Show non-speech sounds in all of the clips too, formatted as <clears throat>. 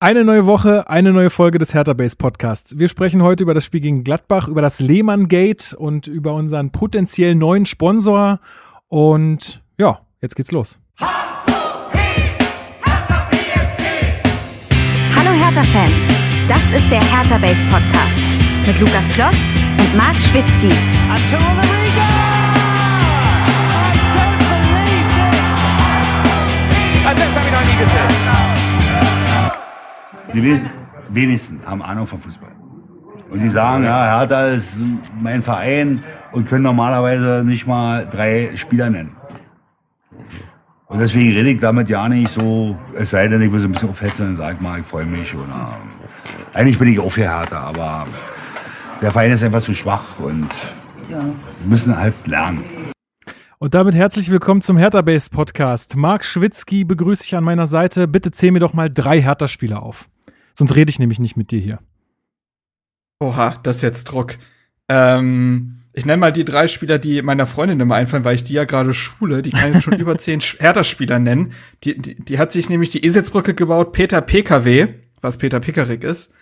Eine neue Woche, eine neue Folge des Hertha Base Podcasts. Wir sprechen heute über das Spiel gegen Gladbach, über das Lehmann Gate und über unseren potenziell neuen Sponsor. Und ja, jetzt geht's los. Hallo Hertha-Fans, das ist der Hertha Base Podcast mit Lukas Kloss und Marc Schwitzky. Das habe ich noch nie gesehen. Die wenigsten, wenigsten haben Ahnung vom Fußball. Und die sagen, ja, Hertha ist mein Verein und können normalerweise nicht mal drei Spieler nennen. Und deswegen rede ich damit ja nicht so, es sei denn, ich will so ein bisschen aufhetzen und sage mal, ich freue mich. Oder, eigentlich bin ich auch für Hertha, aber der Verein ist einfach zu schwach und ja. müssen halt lernen. Und damit herzlich willkommen zum Hertha Base Podcast. Marc Schwitzky begrüße ich an meiner Seite. Bitte zähl mir doch mal drei Hertha-Spieler auf. Sonst rede ich nämlich nicht mit dir hier. Oha, das ist jetzt Druck. Ähm, ich nenne mal die drei Spieler, die meiner Freundin immer einfallen, weil ich die ja gerade schule. Die kann ich schon <laughs> über zehn Hertha-Spieler nennen. Die, die, die hat sich nämlich die Eselbrücke gebaut, Peter PKW, was Peter Pickerick ist.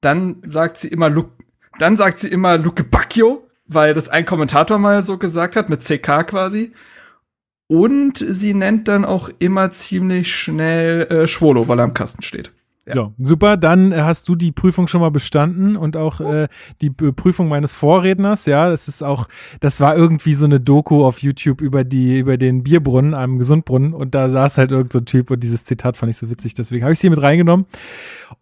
Dann sagt sie immer Luke, dann sagt sie immer Luke Bacchio, weil das ein Kommentator mal so gesagt hat, mit CK quasi. Und sie nennt dann auch immer ziemlich schnell äh, Schwolo, weil er am Kasten steht. Ja. So, super. Dann äh, hast du die Prüfung schon mal bestanden und auch äh, die Prüfung meines Vorredners. Ja, das ist auch, das war irgendwie so eine Doku auf YouTube über die, über den Bierbrunnen, einem Gesundbrunnen und da saß halt irgend so ein Typ und dieses Zitat fand ich so witzig, deswegen habe ich sie mit reingenommen.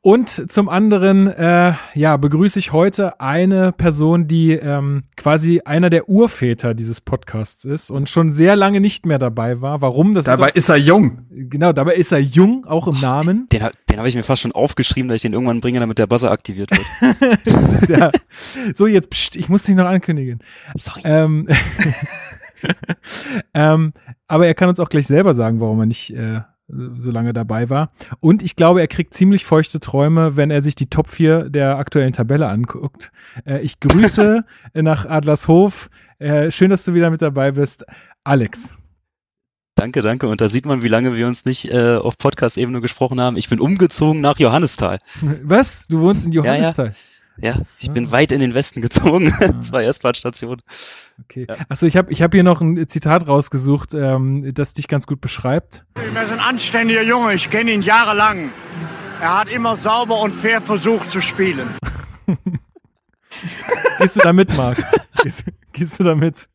Und zum anderen, äh, ja, begrüße ich heute eine Person, die ähm, quasi einer der Urväter dieses Podcasts ist und schon sehr lange nicht mehr dabei war. Warum? Das dabei ist er jung. Genau, dabei ist er jung, auch im Namen. Den, den habe ich mir fast schon aufgeschrieben, dass ich den irgendwann bringe, damit der Buzzer aktiviert wird. <laughs> ja. So, jetzt, pst, ich muss dich noch ankündigen. Sorry. Ähm, <laughs> ähm, aber er kann uns auch gleich selber sagen, warum er nicht äh, so lange dabei war. Und ich glaube, er kriegt ziemlich feuchte Träume, wenn er sich die Top 4 der aktuellen Tabelle anguckt. Äh, ich grüße <laughs> nach Adlershof. Äh, schön, dass du wieder mit dabei bist. Alex. Danke, danke. Und da sieht man, wie lange wir uns nicht äh, auf Podcast-Ebene gesprochen haben. Ich bin umgezogen nach Johannisthal. <laughs> Was? Du wohnst in Johannisthal? Ja, ja. Ja, so. ich bin weit in den Westen gezogen. <laughs> Ah. Zwei S-Bahn-Stationen. Okay. Ja. Achso, ich habe ich hab hier noch ein Zitat rausgesucht, ähm, das dich ganz gut beschreibt. Er ist ein anständiger Junge, ich kenne ihn jahrelang. Er hat immer sauber und fair versucht zu spielen. <laughs> gehst du da mit, Marc? Gehst, gehst du da mit?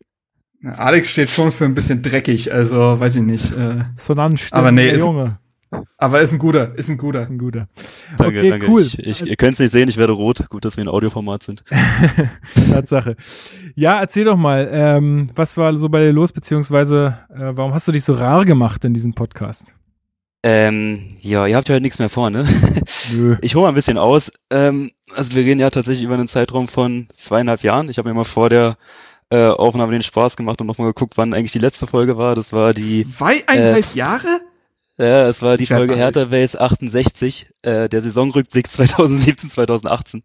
Alex steht schon für ein bisschen dreckig, also weiß ich nicht. Äh, so ein aber nee, ist, Junge. Aber ist ein guter, ist ein guter. Ein guter. Danke, okay, danke. Cool. Ich, ich, ihr könnt es nicht sehen, ich werde rot. Gut, dass wir ein Audioformat sind. <laughs> Tatsache. Ja, erzähl doch mal, ähm, was war so bei dir los, beziehungsweise äh, warum hast du dich so rar gemacht in diesem Podcast? Ähm, ja, ihr habt ja halt nichts mehr vor, ne? <laughs> Nö. Ich hole mal ein bisschen aus. Ähm, also wir reden ja tatsächlich über einen Zeitraum von zweieinhalb Jahren. Ich habe mir mal vor der äh, Aufnahme den Spaß gemacht und nochmal geguckt, wann eigentlich die letzte Folge war. Das war die. Zweieinhalb äh, Jahre? Ja, es war die Folge Hertha Base 68, äh, der Saisonrückblick <laughs> 2017, 2018.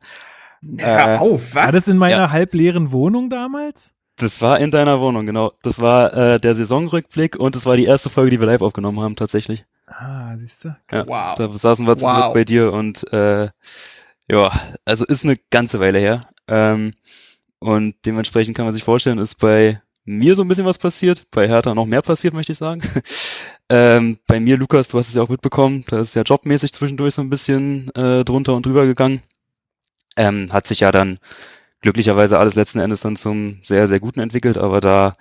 Hör äh, auf, was? War das in meiner ja. halbleeren Wohnung damals? Das war in deiner Wohnung, genau. Das war äh, der Saisonrückblick und das war die erste Folge, die wir live aufgenommen haben, tatsächlich. Ah, siehst du? Ja, wow. Da saßen wir zum wow. Glück bei dir und äh, ja, also ist eine ganze Weile her. Ähm, und dementsprechend kann man sich vorstellen, ist bei mir so ein bisschen was passiert, bei Hertha noch mehr passiert, möchte ich sagen. <laughs> ähm, bei mir, Lukas, du hast es ja auch mitbekommen, da ist ja jobmäßig zwischendurch so ein bisschen äh, drunter und drüber gegangen. Ähm, hat sich ja dann glücklicherweise alles letzten Endes dann zum sehr, sehr guten entwickelt, aber da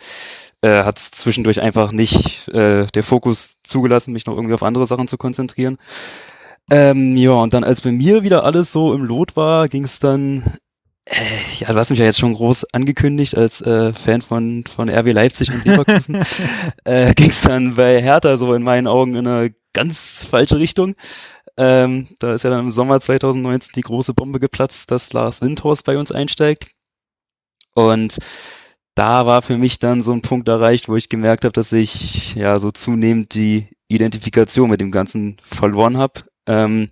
äh, hat es zwischendurch einfach nicht äh, der Fokus zugelassen, mich noch irgendwie auf andere Sachen zu konzentrieren. Ähm, ja, und dann als bei mir wieder alles so im Lot war, ging es dann ja, du hast mich ja jetzt schon groß angekündigt als äh, Fan von, von RB Leipzig und Leverkusen. <laughs> äh, Ging es dann bei Hertha so in meinen Augen in eine ganz falsche Richtung. Ähm, da ist ja dann im Sommer 2019 die große Bombe geplatzt, dass Lars Windhorst bei uns einsteigt. Und da war für mich dann so ein Punkt erreicht, wo ich gemerkt habe, dass ich ja so zunehmend die Identifikation mit dem Ganzen verloren habe. Ähm,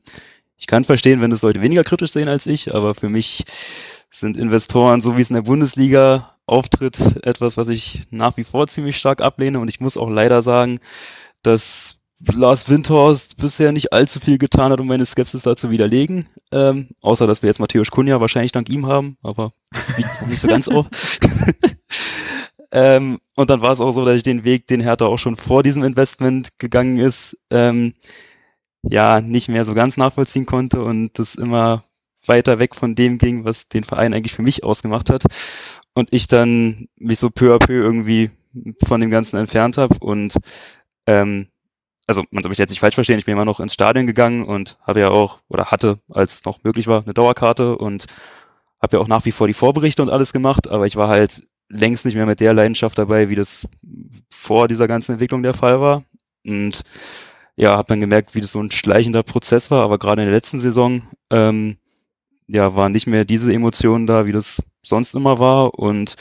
ich kann verstehen, wenn es Leute weniger kritisch sehen als ich, aber für mich sind Investoren, so wie es in der Bundesliga auftritt, etwas, was ich nach wie vor ziemlich stark ablehne. Und ich muss auch leider sagen, dass Lars Windhorst bisher nicht allzu viel getan hat, um meine Skepsis da zu widerlegen. Ähm, außer, dass wir jetzt Matthäus Kunja wahrscheinlich dank ihm haben, aber das liegt nicht so ganz auf. <laughs> ähm, und dann war es auch so, dass ich den Weg, den Hertha auch schon vor diesem Investment gegangen ist, ähm, ja, nicht mehr so ganz nachvollziehen konnte und das immer weiter weg von dem ging, was den Verein eigentlich für mich ausgemacht hat. Und ich dann mich so peu à peu irgendwie von dem Ganzen entfernt habe und ähm, also man soll mich jetzt nicht falsch verstehen, ich bin immer noch ins Stadion gegangen und habe ja auch, oder hatte, als es noch möglich war, eine Dauerkarte und habe ja auch nach wie vor die Vorberichte und alles gemacht, aber ich war halt längst nicht mehr mit der Leidenschaft dabei, wie das vor dieser ganzen Entwicklung der Fall war. Und ja, habe dann gemerkt, wie das so ein schleichender Prozess war, aber gerade in der letzten Saison ähm, ja, waren nicht mehr diese Emotionen da, wie das sonst immer war und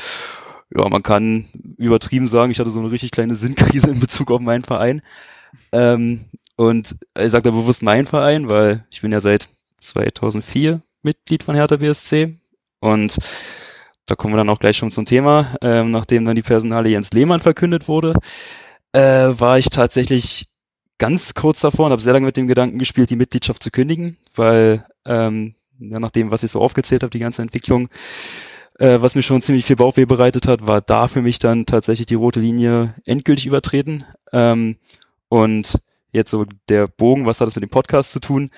ja, man kann übertrieben sagen, ich hatte so eine richtig kleine Sinnkrise in Bezug auf meinen Verein. Ähm, und ich sage da bewusst mein Verein, weil ich bin ja seit 2004 Mitglied von Hertha BSC und da kommen wir dann auch gleich schon zum Thema. Ähm, nachdem dann die Personale Jens Lehmann verkündet wurde, äh, war ich tatsächlich ganz kurz davor und habe sehr lange mit dem Gedanken gespielt, die Mitgliedschaft zu kündigen, weil ähm, ja, nach dem, was ich so aufgezählt habe, die ganze Entwicklung, äh, was mir schon ziemlich viel Bauchweh bereitet hat, war da für mich dann tatsächlich die rote Linie endgültig übertreten. Ähm, und jetzt so der Bogen, was hat das mit dem Podcast zu tun?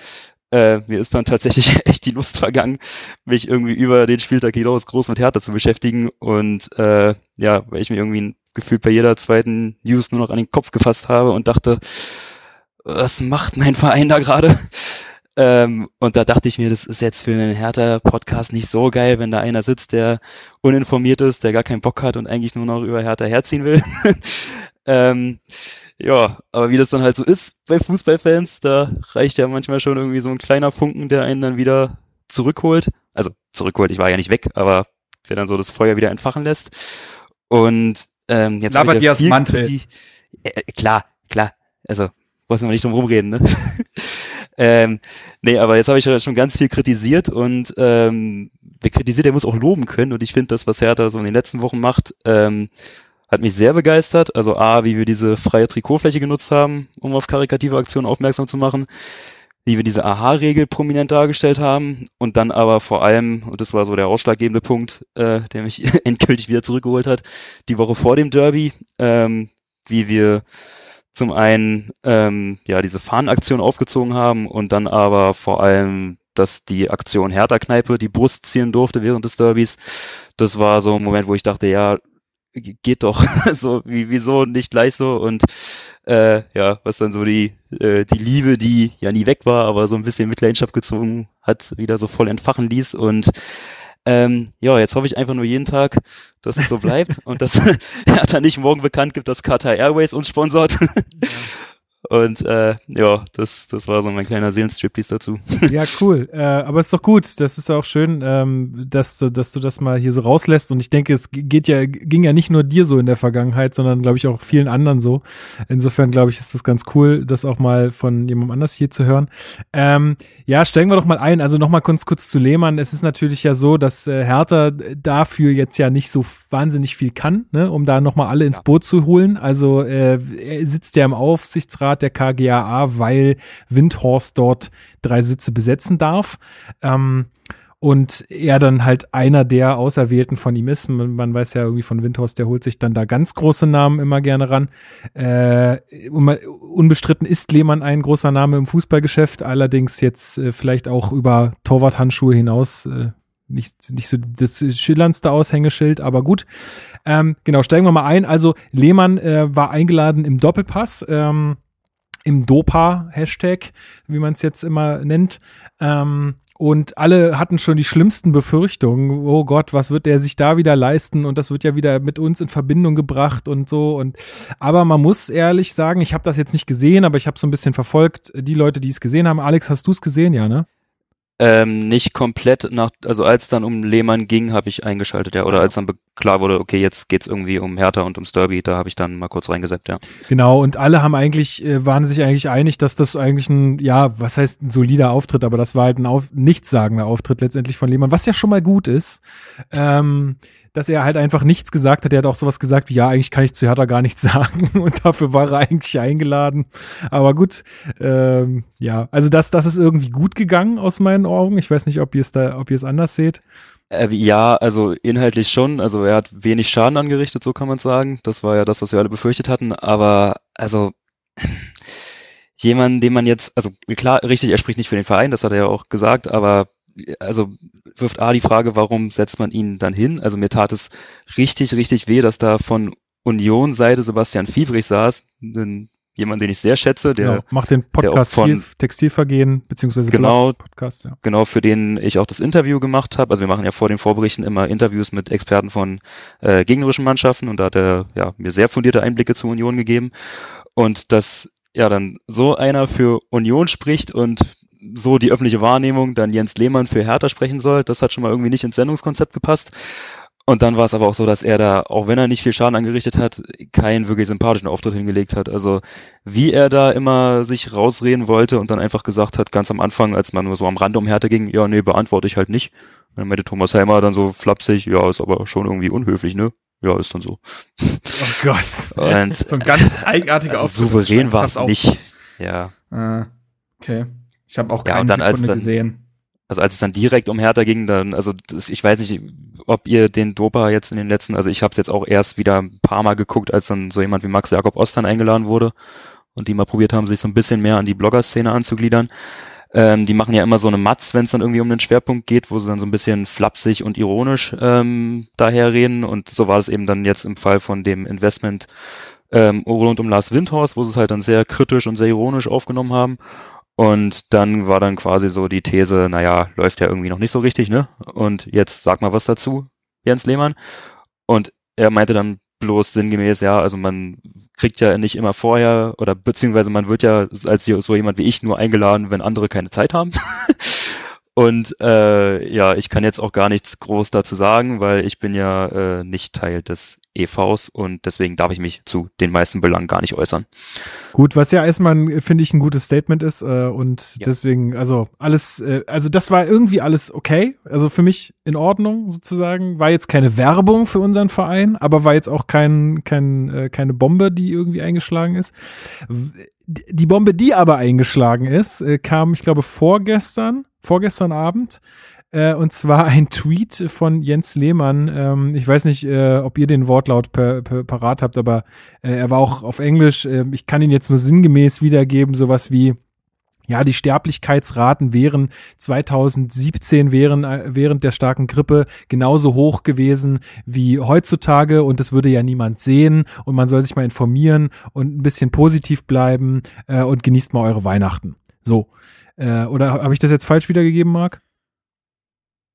Äh, mir ist dann tatsächlich <laughs> echt die Lust vergangen, mich irgendwie über den Spieltag hinaus groß mit Hertha zu beschäftigen und äh, ja, weil ich mir irgendwie gefühlt bei jeder zweiten News nur noch an den Kopf gefasst habe und dachte, was macht mein Verein da gerade? Ähm, und da dachte ich mir, das ist jetzt für einen Hertha-Podcast nicht so geil, wenn da einer sitzt, der uninformiert ist, der gar keinen Bock hat und eigentlich nur noch über Hertha herziehen will. <laughs> ähm, ja, aber wie das dann halt so ist bei Fußballfans, da reicht ja manchmal schon irgendwie so ein kleiner Funken, der einen dann wieder zurückholt. Also zurückholt, ich war ja nicht weg, aber der dann so das Feuer wieder entfachen lässt. Und ähm, jetzt aber dir das Mantel. Die, äh, klar, klar. Also muss man nicht drum rumreden, ne? <laughs> ähm, nee, aber jetzt habe ich schon ganz viel kritisiert und ähm, wer kritisiert, der muss auch loben können. Und ich finde das, was Hertha so in den letzten Wochen macht, ähm, hat mich sehr begeistert. Also A, wie wir diese freie Trikotfläche genutzt haben, um auf karikative Aktionen aufmerksam zu machen, wie wir diese Aha-Regel prominent dargestellt haben und dann aber vor allem, und das war so der ausschlaggebende Punkt, äh, der mich <laughs> endgültig wieder zurückgeholt hat, die Woche vor dem Derby, ähm, wie wir zum einen ähm, ja diese Fahnenaktion aufgezogen haben und dann aber vor allem dass die Aktion Hertha-Kneipe die Brust ziehen durfte während des Derbys. Das war so ein Moment, wo ich dachte, ja, geht doch. <laughs> so, wie, wieso nicht gleich so? Und äh, ja, was dann so die, äh, die Liebe, die ja nie weg war, aber so ein bisschen Mitleidenschaft gezogen hat, wieder so voll entfachen ließ. Und ähm, ja, jetzt hoffe ich einfach nur jeden Tag, dass es so bleibt und dass <laughs> er dann nicht morgen bekannt gibt, dass Qatar Airways uns sponsort. Ja. <laughs> Und äh, ja, das, das war so mein kleiner Seelenstriptease dazu. <laughs> Ja, cool. Äh, aber ist doch gut. Das ist auch schön, ähm, dass, du, dass du das mal hier so rauslässt. Und ich denke, es geht ja, ging ja nicht nur dir so in der Vergangenheit, sondern glaube ich auch vielen anderen so. Insofern glaube ich, ist das ganz cool, das auch mal von jemandem anders hier zu hören. Ähm, ja, steigen wir doch mal ein. Also nochmal kurz, kurz zu Lehmann. Es ist natürlich ja so, dass äh, Hertha dafür jetzt ja nicht so wahnsinnig viel kann, ne, um da nochmal alle ins Boot zu holen. Also äh, er sitzt ja im Aufsichtsrat Aufsichtsrat der KGAA, weil Windhorst dort drei Sitze besetzen darf. Ähm, und er dann halt einer der Auserwählten von ihm ist. Man, man, weiß ja irgendwie von Windhorst, der holt sich dann da ganz große Namen immer gerne ran. Äh, unbestritten ist Lehmann ein großer Name im Fußballgeschäft, allerdings jetzt äh, vielleicht auch über Torwarthandschuhe hinaus äh, nicht, nicht so das schillerndste Aushängeschild, aber gut. Ähm, genau, steigen wir mal ein. Also Lehmann äh, war eingeladen im Doppelpass. Ähm, im Dopa-Hashtag, wie man es jetzt immer nennt. Ähm, und alle hatten schon die schlimmsten Befürchtungen. Oh Gott, was wird der sich da wieder leisten? Und das wird ja wieder mit uns in Verbindung gebracht und so. Und aber man muss ehrlich sagen, ich habe das jetzt nicht gesehen, aber ich habe so ein bisschen verfolgt. Die Leute, die es gesehen haben. Alex, hast du es gesehen, ja, ne? Ähm, nicht komplett nach, also als dann um Lehmann ging, habe ich eingeschaltet, ja. Oder als dann klar wurde, okay, jetzt geht's irgendwie um Hertha und ums Derby, da habe ich dann mal kurz reingesetzt, ja. Genau, und alle haben eigentlich, äh, waren sich eigentlich einig, dass das eigentlich ein, ja, was heißt ein solider Auftritt, aber das war halt ein auf, nichtssagender Auftritt letztendlich von Lehmann, was ja schon mal gut ist. Ähm, dass er halt einfach nichts gesagt hat. Er hat auch sowas gesagt wie, ja, eigentlich kann ich zu Hertha gar nichts <laughs> sagen und dafür war er eigentlich eingeladen. Aber gut, ähm, ja, also das, das ist irgendwie gut gegangen aus meinen Augen. Ich weiß nicht, ob ihr es da, ob ihr es anders seht. Äh, ja, also inhaltlich schon. Also er hat wenig Schaden angerichtet, so kann man sagen. Das war ja das, was wir alle befürchtet hatten. Aber also <clears throat> jemand, den man jetzt, also klar, richtig, er spricht nicht für den Verein, das hat er ja auch gesagt, aber also wirft A die Frage, warum setzt man ihn dann hin? Also mir tat es richtig, richtig weh, dass da von Union-Seite Sebastian Fiebrich saß, den, jemand, den ich sehr schätze, der genau, macht den Podcast von Textilvergehen, beziehungsweise genau, Podcast, ja. genau, für den ich auch das Interview gemacht habe. Also wir machen ja vor den Vorberichten immer Interviews mit Experten von äh, gegnerischen Mannschaften und da hat er ja, mir sehr fundierte Einblicke zur Union gegeben. Und dass ja dann so einer für Union spricht und so die öffentliche Wahrnehmung dann Jens Lehmann für Hertha sprechen soll. Das hat schon mal irgendwie nicht ins Sendungskonzept gepasst. Und dann war es aber auch so, dass er da, auch wenn er nicht viel Schaden angerichtet hat, keinen wirklich sympathischen Auftritt hingelegt hat. Also wie er da immer sich rausreden wollte und dann einfach gesagt hat, ganz am Anfang, als man nur so am Rand um Hertha ging, ja, nee, beantworte ich halt nicht. Und dann meinte Thomas Helmer dann so flapsig, ja, ist aber schon irgendwie unhöflich, ne? Ja, ist dann so. Oh Gott. Und, so ein ganz eigenartiger also Auftritt. Souverän war es nicht. Ja. Ah, okay. Ich habe auch keine ja, dann, Sekunde als dann, gesehen. Also als es dann direkt um Hertha ging, dann, also das, ich weiß nicht, ob ihr den Dopa jetzt in den letzten, also ich habe es jetzt auch erst wieder ein paar Mal geguckt, als dann so jemand wie Max Jakob Ostern eingeladen wurde und die mal probiert haben, sich so ein bisschen mehr an die Blogger-Szene anzugliedern. Ähm, die machen ja immer so eine Matz, wenn es dann irgendwie um den Schwerpunkt geht, wo sie dann so ein bisschen flapsig und ironisch ähm, daherreden. Und so war es eben dann jetzt im Fall von dem Investment ähm, rund um Lars Windhorst, wo sie es halt dann sehr kritisch und sehr ironisch aufgenommen haben. Und dann war dann quasi so die These, naja, läuft ja irgendwie noch nicht so richtig, ne? Und jetzt sag mal was dazu, Jens Lehmann. Und er meinte dann bloß sinngemäß, ja, also man kriegt ja nicht immer vorher oder beziehungsweise man wird ja als so jemand wie ich nur eingeladen, wenn andere keine Zeit haben. <laughs> Und äh, ja, ich kann jetzt auch gar nichts groß dazu sagen, weil ich bin ja äh, nicht Teil des EVs und deswegen darf ich mich zu den meisten Belangen gar nicht äußern. Gut, was ja erstmal, finde ich, ein gutes Statement ist äh, und ja. deswegen, also alles, äh, also das war irgendwie alles okay, also für mich in Ordnung sozusagen, war jetzt keine Werbung für unseren Verein, aber war jetzt auch kein, kein, äh, keine Bombe, die irgendwie eingeschlagen ist. Die Bombe, die aber eingeschlagen ist, äh, kam, ich glaube, vorgestern, vorgestern Abend äh, und zwar ein Tweet von Jens Lehmann. Ähm, ich weiß nicht, äh, ob ihr den Wortlaut per, per, parat habt, aber äh, er war auch auf Englisch. Äh, ich kann ihn jetzt nur sinngemäß wiedergeben, sowas wie ja, die Sterblichkeitsraten wären 2017 wären äh, während der starken Grippe genauso hoch gewesen wie heutzutage und das würde ja niemand sehen und man soll sich mal informieren und ein bisschen positiv bleiben äh, und genießt mal eure Weihnachten. So. Äh, oder habe ich das jetzt falsch wiedergegeben, Marc?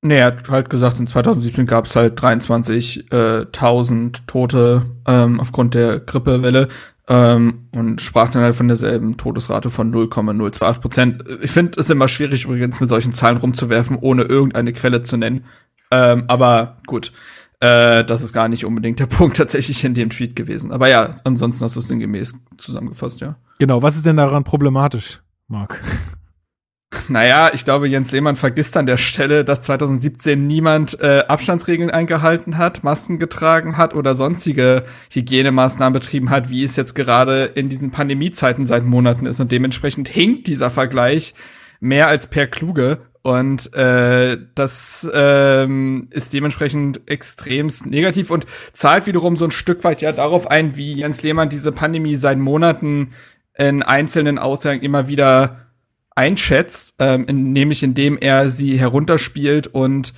Nee, er hat halt gesagt, in 2017 gab es halt 23.000 äh, Tote ähm, aufgrund der Grippewelle ähm, und sprach dann halt von derselben Todesrate von 0,028 Prozent. Ich finde es immer schwierig übrigens mit solchen Zahlen rumzuwerfen, ohne irgendeine Quelle zu nennen. Ähm, aber gut, äh, das ist gar nicht unbedingt der <laughs> Punkt tatsächlich in dem Tweet gewesen. Aber ja, ansonsten hast du es sinngemäß zusammengefasst, ja. Genau, was ist denn daran problematisch, Marc? Naja, ich glaube, Jens Lehmann vergisst an der Stelle, dass 2017 niemand äh, Abstandsregeln eingehalten hat, Masken getragen hat oder sonstige Hygienemaßnahmen betrieben hat, wie es jetzt gerade in diesen Pandemiezeiten seit Monaten ist. Und dementsprechend hinkt dieser Vergleich mehr als per Kluge. Und äh, das ähm, ist dementsprechend extremst negativ und zahlt wiederum so ein Stück weit ja darauf ein, wie Jens Lehmann diese Pandemie seit Monaten in einzelnen Aussagen immer wieder einschätzt, ähm, in, nämlich indem er sie herunterspielt und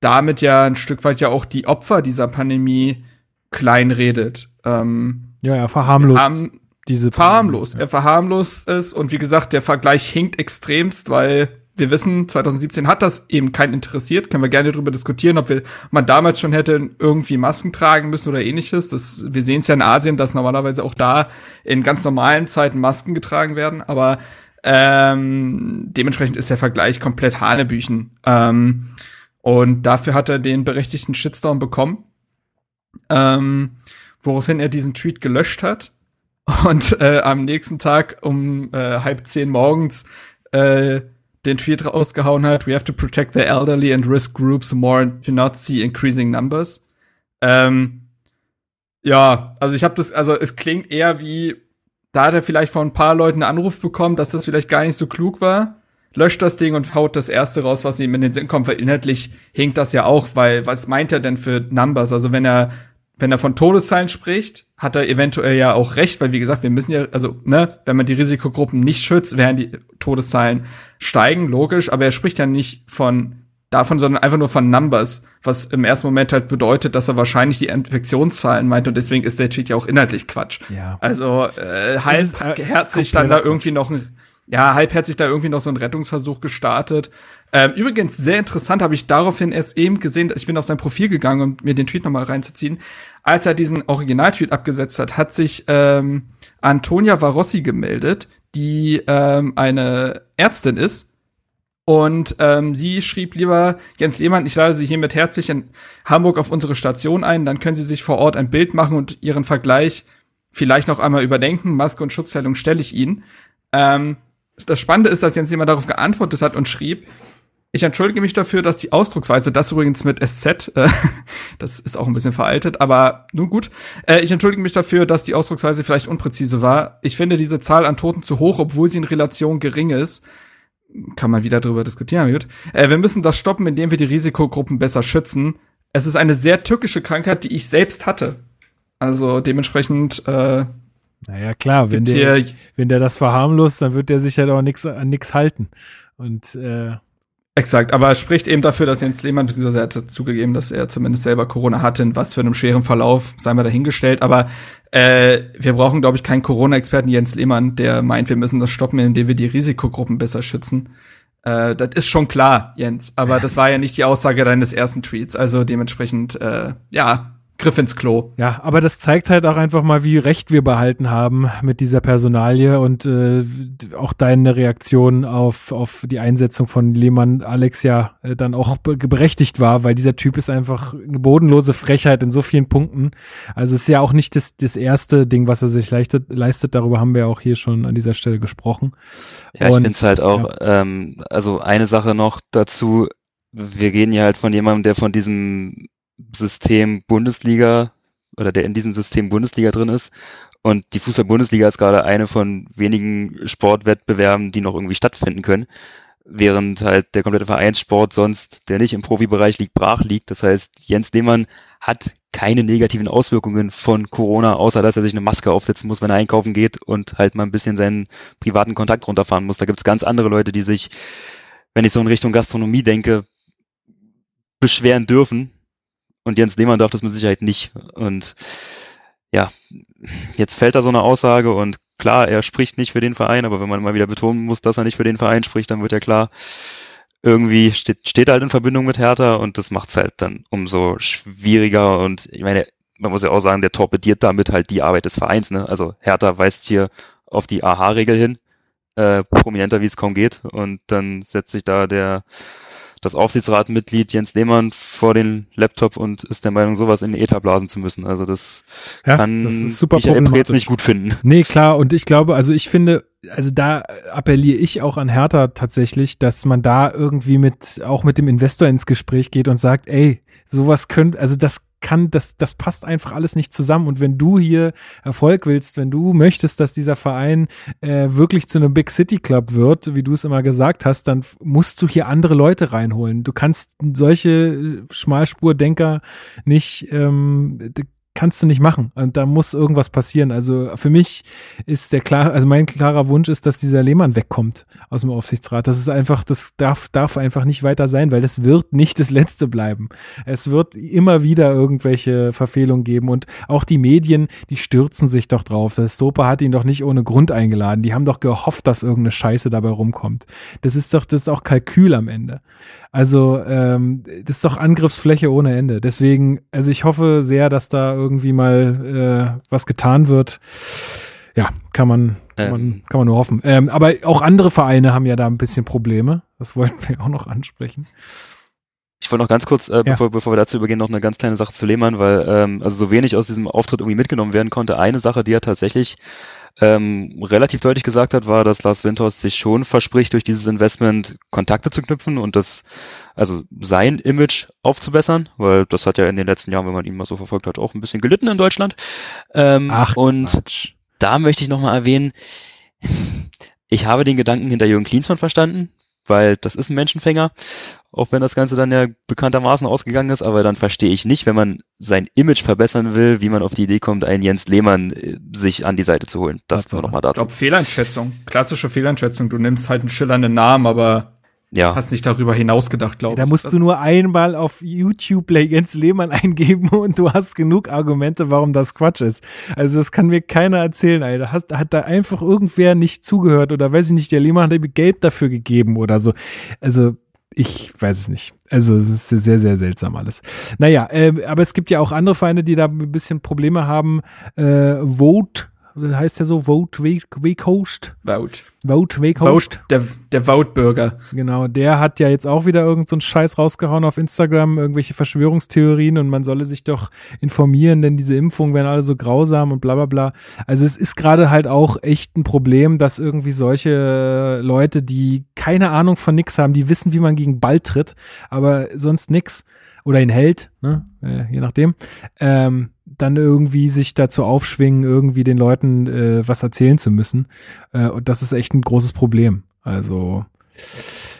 damit ja ein Stück weit ja auch die Opfer dieser Pandemie kleinredet. Ähm, ja, er verharmlost haben, diese verharmlost. Ja. Er verharmlost es und wie gesagt, der Vergleich hinkt extremst, weil wir wissen, 2017 hat das eben keinen interessiert. Können wir gerne darüber diskutieren, ob wir man damals schon hätte irgendwie Masken tragen müssen oder ähnliches. Das, wir sehen es ja in Asien, dass normalerweise auch da in ganz normalen Zeiten Masken getragen werden. Aber ähm, dementsprechend ist der Vergleich komplett Hanebüchen. Ähm, und dafür hat er den berechtigten Shitstorm bekommen. Ähm, woraufhin er diesen Tweet gelöscht hat <laughs> und äh, am nächsten Tag um äh, halb zehn morgens äh, den Tweet rausgehauen hat, we have to protect the elderly and risk groups more to not see increasing numbers. Ähm, ja, also ich habe das, also es klingt eher wie, da hat er vielleicht von ein paar Leuten einen Anruf bekommen, dass das vielleicht gar nicht so klug war. Löscht das Ding und haut das erste raus, was ihm in den Sinn kommt, weil inhaltlich hinkt das ja auch, weil was meint er denn für Numbers? Also wenn er wenn er von Todeszahlen spricht, hat er eventuell ja auch recht, weil wie gesagt, wir müssen ja, also, ne, wenn man die Risikogruppen nicht schützt, werden die Todeszahlen steigen, logisch, aber er spricht ja nicht von davon, sondern einfach nur von Numbers, was im ersten Moment halt bedeutet, dass er wahrscheinlich die Infektionszahlen meint und deswegen ist der Tweet ja auch inhaltlich Quatsch. Ja. Also äh, halbherzig äh, dann da irgendwie noch ein ja, halbherzig da irgendwie noch so ein Rettungsversuch gestartet. Ähm, übrigens, sehr interessant habe ich daraufhin erst eben gesehen, ich bin auf sein Profil gegangen, um mir den Tweet nochmal reinzuziehen. Als er diesen Originaltweet abgesetzt hat, hat sich ähm, Antonia Varossi gemeldet, die ähm, eine Ärztin ist. Und ähm, sie schrieb lieber, Jens Lehmann, ich lade Sie hiermit herzlich in Hamburg auf unsere Station ein, dann können Sie sich vor Ort ein Bild machen und Ihren Vergleich vielleicht noch einmal überdenken. Maske und Schutzkleidung stelle ich Ihnen. Ähm, das Spannende ist, dass Jens Lehmann darauf geantwortet hat und schrieb, ich entschuldige mich dafür, dass die Ausdrucksweise, das übrigens mit SZ, äh, <laughs> das ist auch ein bisschen veraltet, aber nun gut. Äh, ich entschuldige mich dafür, dass die Ausdrucksweise vielleicht unpräzise war. Ich finde diese Zahl an Toten zu hoch, obwohl sie in Relation gering ist. Kann man wieder drüber diskutieren, gut. Äh, wir müssen das stoppen, indem wir die Risikogruppen besser schützen. Es ist eine sehr tückische Krankheit, die ich selbst hatte. Also dementsprechend, äh, naja, klar, wenn der, wenn der das verharmlost, dann wird der sich halt auch nix, an nichts halten. Und äh, Exakt, aber es spricht eben dafür, dass Jens Lehmann, beziehungsweise er hat zugegeben, dass er zumindest selber Corona hatte, in was für einem schweren Verlauf, sei mal dahingestellt. Aber äh, wir brauchen, glaube ich, keinen Corona-Experten Jens Lehmann, der meint, wir müssen das stoppen, indem wir die Risikogruppen besser schützen. Äh, das ist schon klar, Jens. Aber das war ja nicht die Aussage deines ersten Tweets. Also dementsprechend, äh, ja, Griff ins Klo. Ja, aber das zeigt halt auch einfach mal, wie recht wir behalten haben mit dieser Personalie und äh, auch deine Reaktion auf, auf die Einsetzung von Lehmann Alex ja äh, dann auch berechtigt war, weil dieser Typ ist einfach eine bodenlose Frechheit in so vielen Punkten. Also es ist ja auch nicht das, das erste Ding, was er sich leistet, leistet. Darüber haben wir auch hier schon an dieser Stelle gesprochen. Ja, ich finde es halt auch, ja. ähm, also eine Sache noch dazu, wir gehen ja halt von jemandem, der von diesem System Bundesliga oder der in diesem System Bundesliga drin ist. Und die Fußball-Bundesliga ist gerade eine von wenigen Sportwettbewerben, die noch irgendwie stattfinden können. Während halt der komplette Vereinssport sonst, der nicht im Profibereich liegt, brach liegt. Das heißt, Jens Lehmann hat keine negativen Auswirkungen von Corona, außer dass er sich eine Maske aufsetzen muss, wenn er einkaufen geht und halt mal ein bisschen seinen privaten Kontakt runterfahren muss. Da gibt es ganz andere Leute, die sich, wenn ich so in Richtung Gastronomie denke, beschweren dürfen, und Jens Lehmann darf das mit Sicherheit nicht. Und ja, jetzt fällt da so eine Aussage und klar, er spricht nicht für den Verein, aber wenn man mal wieder betonen muss, dass er nicht für den Verein spricht, dann wird ja klar, irgendwie steht, steht er halt in Verbindung mit Hertha und das macht es halt dann umso schwieriger und ich meine, man muss ja auch sagen, der torpediert damit halt die Arbeit des Vereins, ne? Also Hertha weist hier auf die AHA-Regel hin, äh, prominenter wie es kaum geht und dann setzt sich da der das Aufsichtsratmitglied Jens Lehmann vor den Laptop und ist der Meinung, sowas in den Ether blasen zu müssen. Also das ja, kann das ist super Michael jetzt nicht gut finden. Nee, klar. Und ich glaube, also ich finde, also da appelliere ich auch an Hertha tatsächlich, dass man da irgendwie mit, auch mit dem Investor ins Gespräch geht und sagt, ey, sowas könnte, also das kann, das, das passt einfach alles nicht zusammen. Und wenn du hier Erfolg willst, wenn du möchtest, dass dieser Verein äh, wirklich zu einem Big City Club wird, wie du es immer gesagt hast, dann musst du hier andere Leute reinholen. Du kannst solche Schmalspurdenker nicht, ähm, kannst du nicht machen. Und da muss irgendwas passieren. Also für mich ist der klar, also mein klarer Wunsch ist, dass dieser Lehmann wegkommt aus dem Aufsichtsrat. Das ist einfach, das darf, darf einfach nicht weiter sein, weil das wird nicht das Letzte bleiben. Es wird immer wieder irgendwelche Verfehlungen geben und auch die Medien, die stürzen sich doch drauf. Das Stopa hat ihn doch nicht ohne Grund eingeladen. Die haben doch gehofft, dass irgendeine Scheiße dabei rumkommt. Das ist doch, das ist auch Kalkül am Ende. Also ähm, das ist doch Angriffsfläche ohne Ende. Deswegen, also ich hoffe sehr, dass da irgendwie mal äh, was getan wird. Ja, kann man, kann, ähm. man, kann man nur hoffen. Ähm, aber auch andere Vereine haben ja da ein bisschen Probleme. Das wollten wir auch noch ansprechen. Ich wollte noch ganz kurz, äh, ja. bevor, bevor wir dazu übergehen, noch eine ganz kleine Sache zu Lehmann, weil ähm, also so wenig aus diesem Auftritt irgendwie mitgenommen werden konnte. Eine Sache, die er tatsächlich ähm, relativ deutlich gesagt hat, war, dass Lars Windhorst sich schon verspricht, durch dieses Investment Kontakte zu knüpfen und das, also sein Image aufzubessern, weil das hat ja in den letzten Jahren, wenn man ihn mal so verfolgt hat, auch ein bisschen gelitten in Deutschland. Ähm, Ach, und Quatsch. da möchte ich nochmal erwähnen, ich habe den Gedanken hinter Jürgen Klinsmann verstanden, weil das ist ein Menschenfänger, auch wenn das Ganze dann ja bekanntermaßen ausgegangen ist, aber dann verstehe ich nicht, wenn man sein Image verbessern will, wie man auf die Idee kommt, einen Jens Lehmann äh, sich an die Seite zu holen. Das nur nochmal dazu. Ich glaube, Fehleinschätzung, klassische Fehleinschätzung. Du nimmst halt einen schillernden Namen, aber ja. Hast nicht darüber hinaus gedacht, glaube ich. Da musst du nur einmal auf YouTube Jens Lehmann eingeben und du hast genug Argumente, warum das Quatsch ist. Also das kann mir keiner erzählen, Alter. Hast, hat da einfach irgendwer nicht zugehört oder weiß ich nicht, der Lehmann hat ihm Geld dafür gegeben oder so. Also ich weiß es nicht. Also es ist sehr, sehr seltsam alles. Naja, äh, aber es gibt ja auch andere Feinde, die da ein bisschen Probleme haben. Äh, Vote heißt der so? Vote Wakehost? Vote. Vote. Vote, der, der Vote-Bürger. Genau, der hat ja jetzt auch wieder irgendeinen so Scheiß rausgehauen auf Instagram, irgendwelche Verschwörungstheorien und man solle sich doch informieren, denn diese Impfungen wären alle so grausam und bla bla bla. Also es ist gerade halt auch echt ein Problem, dass irgendwie solche Leute, die keine Ahnung von nix haben, die wissen, wie man gegen Ball tritt, aber sonst nix oder ihn hält, ne? Äh, je nachdem, ähm, dann irgendwie sich dazu aufschwingen, irgendwie den Leuten äh, was erzählen zu müssen. Äh, und das ist echt ein großes Problem. Also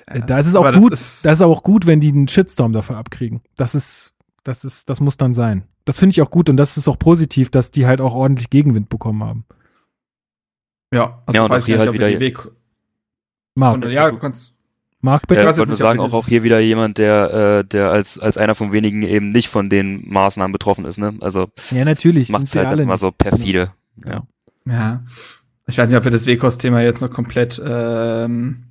äh, da ist es auch gut, ist da ist auch gut, wenn die einen Shitstorm dafür abkriegen. Das ist, das ist, das muss dann sein. Das finde ich auch gut und das ist auch positiv, dass die halt auch ordentlich Gegenwind bekommen haben. Ja, also ja, und weiß nicht, halt wieder Weg. Mark. ja, du kannst Mark, bitte? Ja, ich wollte nur sagen, auch, auch hier wieder jemand, der, äh, der als, als einer von wenigen eben nicht von den Maßnahmen betroffen ist, ne? Also. Ja, natürlich. Macht halt alle immer so perfide. Ja. ja. Ich weiß nicht, ob wir das Wekos-Thema jetzt noch komplett ähm,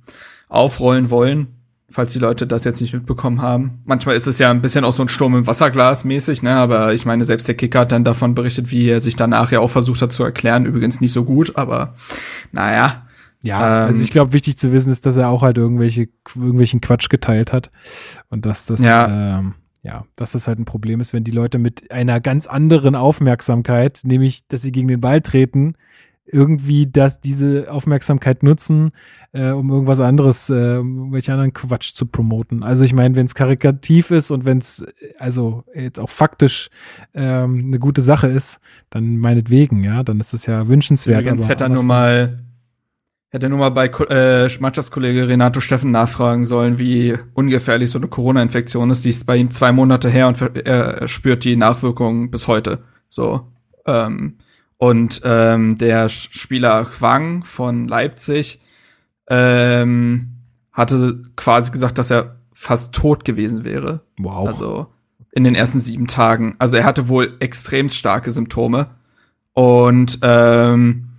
aufrollen wollen, falls die Leute das jetzt nicht mitbekommen haben. Manchmal ist es ja ein bisschen auch so ein Sturm im Wasserglas mäßig, ne? Aber ich meine, selbst der Kicker hat dann davon berichtet, wie er sich danach ja auch versucht hat zu erklären. Übrigens nicht so gut, aber naja, ja, also ähm, also ich glaube, wichtig zu wissen ist, dass er auch halt irgendwelche, irgendwelchen Quatsch geteilt hat. Und dass das, ja. Ähm, ja, dass das halt ein Problem ist, wenn die Leute mit einer ganz anderen Aufmerksamkeit, nämlich, dass sie gegen den Ball treten, irgendwie dass diese Aufmerksamkeit nutzen, äh, um irgendwas anderes, äh, um welche anderen Quatsch zu promoten. Also ich meine, wenn es karikativ ist und wenn es also jetzt auch faktisch ähm, eine gute Sache ist, dann meinetwegen, ja, dann ist das ja wünschenswert. Übrigens hätte er nur mal Hätte nur mal bei äh, Mannschaftskollege Renato Steffen nachfragen sollen, wie ungefährlich so eine Corona-Infektion ist. Die ist bei ihm zwei Monate her und er spürt die Nachwirkungen bis heute. So. Ähm, und ähm, der Spieler Wang von Leipzig ähm, hatte quasi gesagt, dass er fast tot gewesen wäre. Wow. Also in den ersten sieben Tagen. Also er hatte wohl extrem starke Symptome. Und ähm,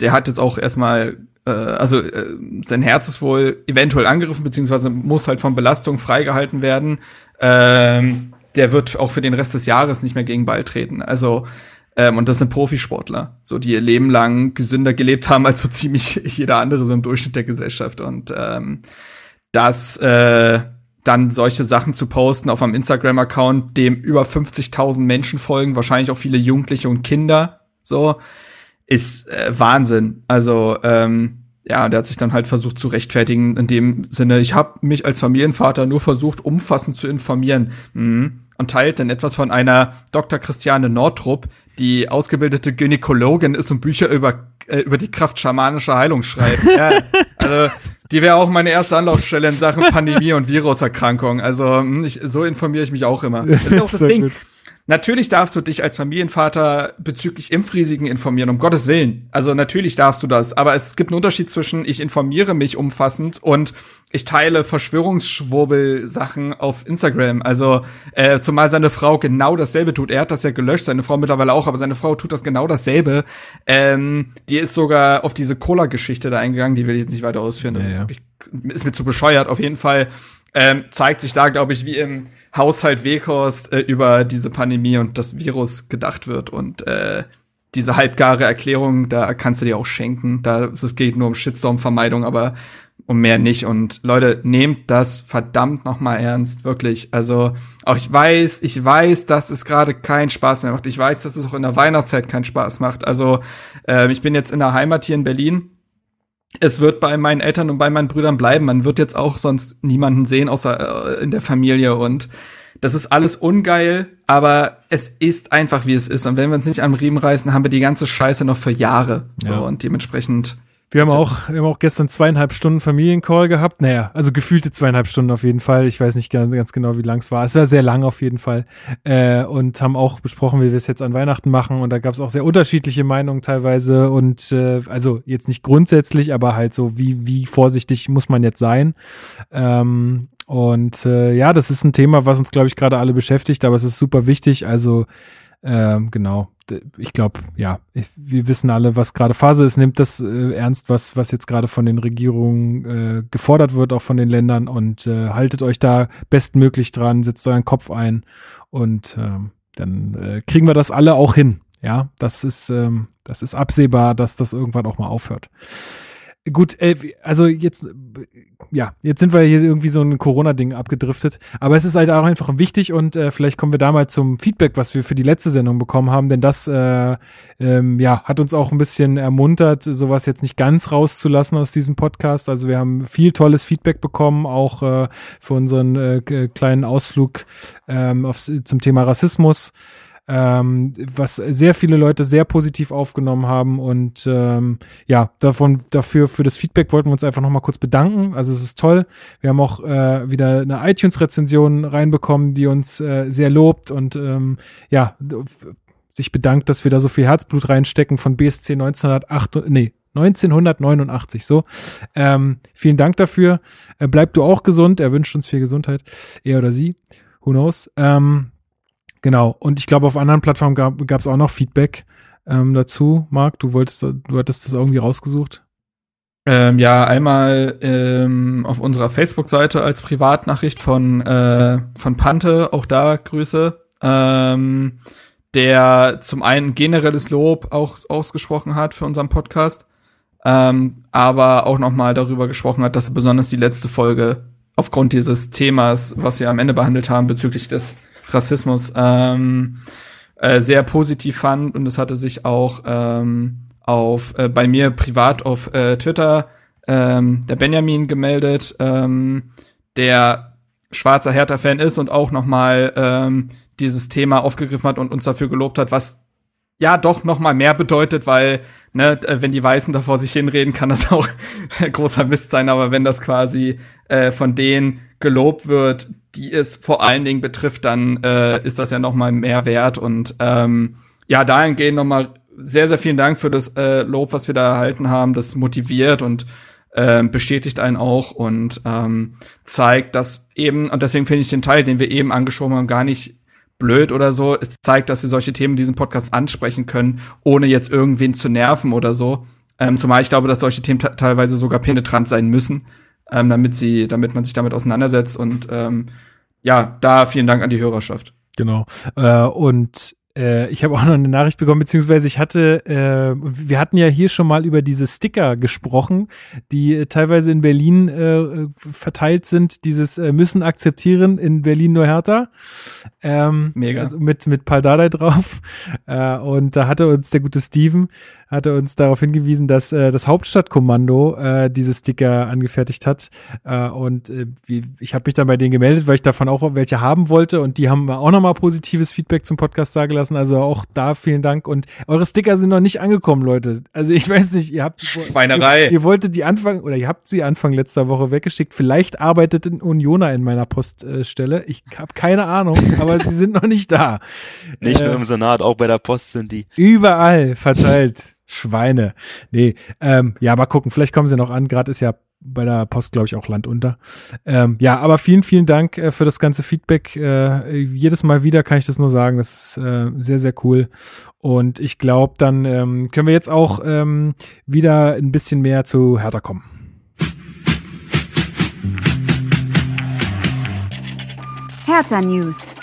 der hat jetzt auch erstmal äh, also äh, sein Herz ist wohl eventuell angegriffen, beziehungsweise muss halt von Belastung freigehalten werden. Ähm, der wird auch für den Rest des Jahres nicht mehr gegen Ball treten. Also ähm, und das sind Profisportler, so die ihr Leben lang gesünder gelebt haben als so ziemlich <laughs> jeder andere so im Durchschnitt der Gesellschaft. Und ähm, das äh, dann solche Sachen zu posten auf einem Instagram-Account, dem über 50.000 Menschen folgen, wahrscheinlich auch viele Jugendliche und Kinder, so ist äh, Wahnsinn. Also ähm, ja, der hat sich dann halt versucht zu rechtfertigen in dem Sinne, ich habe mich als Familienvater nur versucht, umfassend zu informieren. Mhm. Und teilt dann etwas von einer Dr. Christiane Nordrup, die ausgebildete Gynäkologin ist und Bücher über, äh, über die Kraft schamanischer Heilung schreibt. <laughs> ja, also die wäre auch meine erste Anlaufstelle in Sachen Pandemie und Viruserkrankung. Also hm, ich, so informiere ich mich auch immer. <laughs> Das ist auch das Ding. Gut. Natürlich darfst du dich als Familienvater bezüglich Impfrisiken informieren, um Gottes Willen. Also natürlich darfst du das, aber es gibt einen Unterschied zwischen ich informiere mich umfassend und ich teile Verschwörungsschwurbel-Sachen auf Instagram. Also äh, zumal seine Frau genau dasselbe tut. Er hat das ja gelöscht, seine Frau mittlerweile auch, aber seine Frau tut das genau dasselbe. Ähm, die ist sogar auf diese Cola-Geschichte da eingegangen, die will ich jetzt nicht weiter ausführen. Das ja, ja. Ist, wirklich, ist mir zu bescheuert. Auf jeden Fall ähm, zeigt sich da, glaube ich, wie im Haushalt Weghorst äh, über diese Pandemie und das Virus gedacht wird und äh, diese halbgare Erklärung, da kannst du dir auch schenken. Da es geht nur um Shitstorm-Vermeidung, aber und mehr nicht. Und Leute, nehmt das verdammt noch mal ernst, wirklich. Also auch ich weiß, ich weiß, dass es gerade keinen Spaß mehr macht. Ich weiß, dass es auch in der Weihnachtszeit keinen Spaß macht. Also äh, ich bin jetzt in der Heimat hier in Berlin. Es wird bei meinen Eltern und bei meinen Brüdern bleiben. Man wird jetzt auch sonst niemanden sehen, außer äh, in der Familie. Und das ist alles ungeil, aber es ist einfach, wie es ist. Und wenn wir uns nicht am Riemen reißen, haben wir die ganze Scheiße noch für Jahre. So, ja. und dementsprechend wir haben auch, wir haben auch gestern zweieinhalb Stunden Familiencall gehabt. Naja, also gefühlte zweieinhalb Stunden auf jeden Fall. Ich weiß nicht ganz, ganz genau, wie lang es war. Es war sehr lang auf jeden Fall. Äh, und haben auch besprochen, wie wir es jetzt an Weihnachten machen. Und da gab es auch sehr unterschiedliche Meinungen teilweise. Und äh, also jetzt nicht grundsätzlich, aber halt so, wie, wie vorsichtig muss man jetzt sein. Ähm, und äh, ja, das ist ein Thema, was uns, glaube ich, gerade alle beschäftigt, aber es ist super wichtig. Also ähm, genau, ich glaube, ja, ich, wir wissen alle, was gerade Phase ist. Nimmt das äh, ernst, was, was jetzt gerade von den Regierungen äh, gefordert wird, auch von den Ländern und äh, haltet euch da bestmöglich dran, setzt euren Kopf ein und ähm, dann äh, kriegen wir das alle auch hin. Ja, das ist, ähm, das ist absehbar, dass das irgendwann auch mal aufhört. Gut, äh, also jetzt, ja, jetzt sind wir hier irgendwie so ein Corona-Ding abgedriftet. Aber es ist halt auch einfach wichtig und äh, vielleicht kommen wir da mal zum Feedback, was wir für die letzte Sendung bekommen haben, denn das, äh, ähm, ja, hat uns auch ein bisschen ermuntert, sowas jetzt nicht ganz rauszulassen aus diesem Podcast. Also wir haben viel tolles Feedback bekommen, auch äh, für unseren äh, kleinen Ausflug ähm, aufs, zum Thema Rassismus ähm, was sehr viele Leute sehr positiv aufgenommen haben und ähm, ja, davon dafür für das Feedback wollten wir uns einfach nochmal kurz bedanken. Also es ist toll. Wir haben auch äh, wieder eine iTunes-Rezension reinbekommen, die uns äh, sehr lobt und ähm, ja, sich bedankt, dass wir da so viel Herzblut reinstecken von BSC 1908, nee, 1989, so. Ähm, vielen Dank dafür. Äh, bleib du auch gesund. Er wünscht uns viel Gesundheit. Er oder sie. Who knows? Ähm, Genau. Und ich glaube, auf anderen Plattformen gab es auch noch Feedback ähm, dazu. Marc, du wolltest, du hattest das irgendwie rausgesucht. Ähm, ja, einmal ähm, auf unserer Facebook-Seite als Privatnachricht von, äh, von Pante, auch da Grüße, ähm, der zum einen generelles Lob auch ausgesprochen hat für unseren Podcast, ähm, aber auch nochmal darüber gesprochen hat, dass besonders die letzte Folge aufgrund dieses Themas, was wir am Ende behandelt haben, bezüglich des Rassismus ähm, äh, sehr positiv fand und es hatte sich auch ähm, auf äh, bei mir privat auf äh, Twitter ähm, der Benjamin gemeldet, ähm, der schwarzer Hertha-Fan ist und auch noch mal ähm, dieses Thema aufgegriffen hat und uns dafür gelobt hat, was ja doch noch mal mehr bedeutet, weil ne, wenn die Weißen da vor sich hinreden, kann das <laughs> auch großer Mist sein, aber wenn das quasi äh, von denen gelobt wird, die es vor allen Dingen betrifft, dann äh, ist das ja noch mal mehr wert und ähm, ja, dahingehend noch mal sehr, sehr vielen Dank für das äh, Lob, was wir da erhalten haben. Das motiviert und äh, bestätigt einen auch und ähm, zeigt, dass eben, und deswegen finde ich den Teil, den wir eben angeschoben haben, gar nicht blöd oder so. Es zeigt, dass wir solche Themen in diesem Podcast ansprechen können, ohne jetzt irgendwen zu nerven oder so. Ähm, zumal ich glaube, dass solche Themen teilweise sogar penetrant sein müssen, ähm, damit sie, damit man sich damit auseinandersetzt und ähm, ja, da vielen Dank an die Hörerschaft. Genau. Äh, und äh, ich habe auch noch eine Nachricht bekommen, beziehungsweise ich hatte, äh, wir hatten ja hier schon mal über diese Sticker gesprochen, die äh, teilweise in Berlin äh, verteilt sind, dieses äh, müssen akzeptieren in Berlin nur härter. Ähm, Mega. Also mit, mit Paldadei drauf. Äh, und da hatte uns der gute Steven hatte uns darauf hingewiesen, dass äh, das Hauptstadtkommando äh, diese Sticker angefertigt hat. Äh, und äh, wie, ich habe mich dann bei denen gemeldet, weil ich davon auch welche haben wollte. Und die haben auch nochmal positives Feedback zum Podcast da gelassen. Also auch da vielen Dank. Und eure Sticker sind noch nicht angekommen, Leute. Also ich weiß nicht, ihr habt Schweinerei. Ihr, ihr wolltet die Anfang oder ihr habt sie Anfang letzter Woche weggeschickt. Vielleicht arbeitet ein Unioner in meiner Poststelle. ich habe keine Ahnung, <laughs> aber sie sind noch nicht da. Nicht äh, nur im Senat, auch bei der Post sind die. Überall verteilt. Schweine. Nee, ähm, ja, aber gucken, vielleicht kommen sie noch an. Gerade ist ja bei der Post, glaube ich, auch Land unter. Ähm, ja, aber vielen, vielen Dank äh, für das ganze Feedback. Äh, jedes Mal wieder kann ich das nur sagen. Das ist äh, sehr, sehr cool. Und ich glaube, dann ähm, können wir jetzt auch ähm, wieder ein bisschen mehr zu Hertha kommen. Hertha News.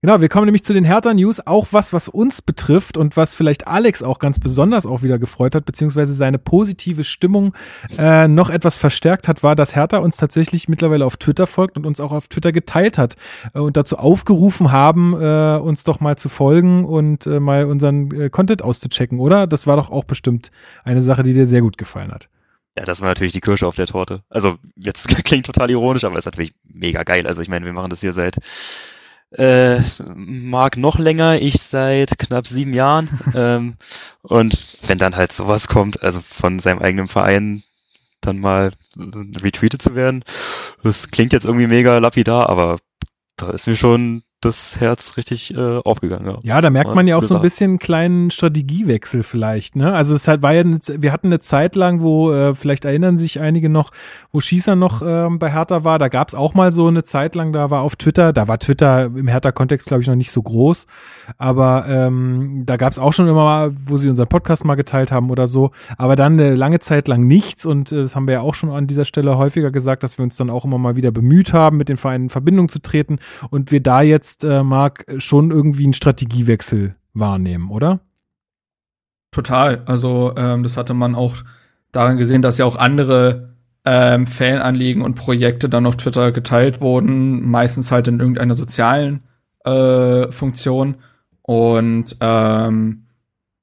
Genau, wir kommen nämlich zu den Hertha-News, auch was, was uns betrifft und was vielleicht Alex auch ganz besonders auch wieder gefreut hat, beziehungsweise seine positive Stimmung äh, noch etwas verstärkt hat, war, dass Hertha uns tatsächlich mittlerweile auf Twitter folgt und uns auch auf Twitter geteilt hat äh, und dazu aufgerufen haben, äh, uns doch mal zu folgen und äh, mal unseren äh, Content auszuchecken, oder? Das war doch auch bestimmt eine Sache, die dir sehr gut gefallen hat. Ja, das war natürlich die Kirsche auf der Torte. Also jetzt <laughs> klingt total ironisch, aber ist natürlich mega geil. Also ich meine, wir machen das hier seit äh, mag noch länger, ich seit knapp sieben Jahren. <laughs> ähm, und wenn dann halt sowas kommt, also von seinem eigenen Verein dann mal retweetet zu werden, das klingt jetzt irgendwie mega lapidar, aber da ist mir schon das Herz richtig äh, aufgegangen. Ja. ja, da merkt man ja auch so ein bisschen einen kleinen Strategiewechsel vielleicht. Ne? Also es halt war ja, wir hatten eine Zeit lang, wo äh, vielleicht erinnern sich einige noch, wo Schießer noch ähm, bei Hertha war. Da gab es auch mal so eine Zeit lang, da war auf Twitter, da war Twitter im Hertha-Kontext glaube ich noch nicht so groß, aber ähm, da gab es auch schon immer mal, wo sie unseren Podcast mal geteilt haben oder so. Aber dann eine lange Zeit lang nichts und äh, das haben wir ja auch schon an dieser Stelle häufiger gesagt, dass wir uns dann auch immer mal wieder bemüht haben, mit den Vereinen in Verbindung zu treten und wir da jetzt jetzt, äh, Marc, schon irgendwie einen Strategiewechsel wahrnehmen, oder? Total. Also ähm, das hatte man auch daran gesehen, dass ja auch andere ähm, Fananliegen und Projekte dann auf Twitter geteilt wurden, meistens halt in irgendeiner sozialen äh, Funktion. Und ähm,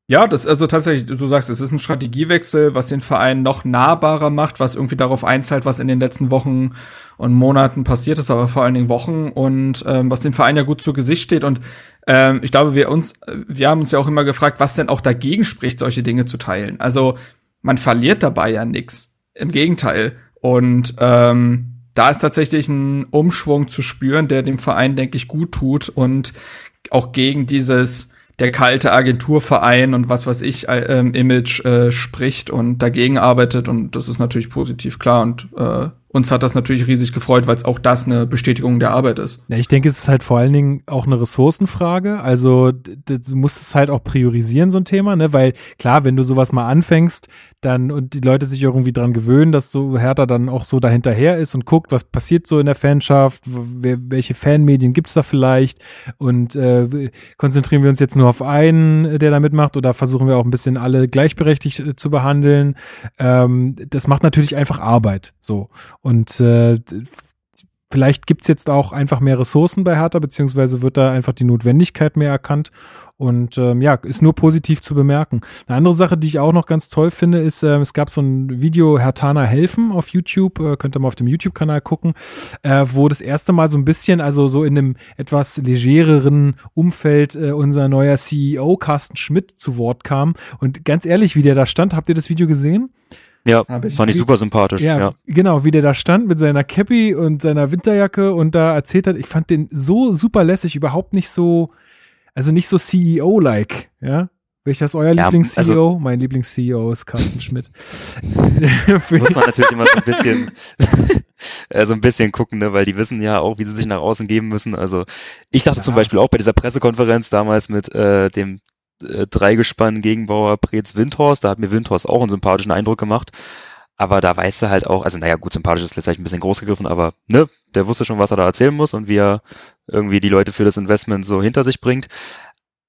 ja, das also tatsächlich, du sagst, es ist ein Strategiewechsel, was den Verein noch nahbarer macht, was irgendwie darauf einzahlt, was in den letzten Wochen und Monaten passiert ist, aber vor allen Dingen Wochen und ähm, was dem Verein ja gut zu Gesicht steht. Und ähm, ich glaube, wir uns, wir haben uns ja auch immer gefragt, was denn auch dagegen spricht, solche Dinge zu teilen. Also man verliert dabei ja nichts. Im Gegenteil. Und ähm, da ist tatsächlich ein Umschwung zu spüren, der dem Verein, denke ich, gut tut und auch gegen dieses der kalte Agenturverein und was weiß ich äh, Image äh, spricht und dagegen arbeitet und das ist natürlich positiv klar und äh, uns hat das natürlich riesig gefreut, weil es auch das eine Bestätigung der Arbeit ist. Ja, ich denke, es ist halt vor allen Dingen auch eine Ressourcenfrage. Also du musst es halt auch priorisieren, so ein Thema, ne? Weil klar, wenn du sowas mal anfängst, dann und die Leute sich irgendwie dran gewöhnen, dass so Hertha dann auch so dahinterher ist und guckt, was passiert so in der Fanschaft, welche Fanmedien gibt's da vielleicht und äh, konzentrieren wir uns jetzt nur auf einen, der da mitmacht oder versuchen wir auch ein bisschen alle gleichberechtigt äh, zu behandeln. Ähm, das macht natürlich einfach Arbeit so und äh, vielleicht gibt's jetzt auch einfach mehr Ressourcen bei Hertha, beziehungsweise wird da einfach die Notwendigkeit mehr erkannt. Und ähm, ja, ist nur positiv zu bemerken. Eine andere Sache, die ich auch noch ganz toll finde, ist, äh, es gab so ein Video Hertana helfen auf YouTube, äh, könnt ihr mal auf dem YouTube-Kanal gucken, äh, wo das erste Mal so ein bisschen, also so in einem etwas legereren Umfeld äh, unser neuer CEO Carsten Schmidt zu Wort kam. Und ganz ehrlich, wie der da stand, habt ihr das Video gesehen? Ja, fand ich super sympathisch. Ja, ja, genau, wie der da stand mit seiner Cappy und seiner Winterjacke und da erzählt hat, ich fand den so super lässig, überhaupt nicht so, also nicht so CEO-like, ja. Welcher ist euer ja, Lieblings-CEO? Also, mein Lieblings-CEO ist Carsten Schmidt. <laughs> muss man natürlich immer so ein bisschen, <laughs> äh, so ein bisschen gucken, ne, weil die wissen ja auch, wie sie sich nach außen geben müssen. Also ich dachte ja. zum Beispiel auch bei dieser Pressekonferenz damals mit äh, dem äh, Dreigespann Gegenbauer Preetz Windhorst. Da hat mir Windhorst auch einen sympathischen Eindruck gemacht. Aber da weiß er halt auch, also naja, gut, sympathisch ist vielleicht ein bisschen groß gegriffen, aber ne, der wusste schon, was er da erzählen muss und wie er irgendwie die Leute für das Investment so hinter sich bringt.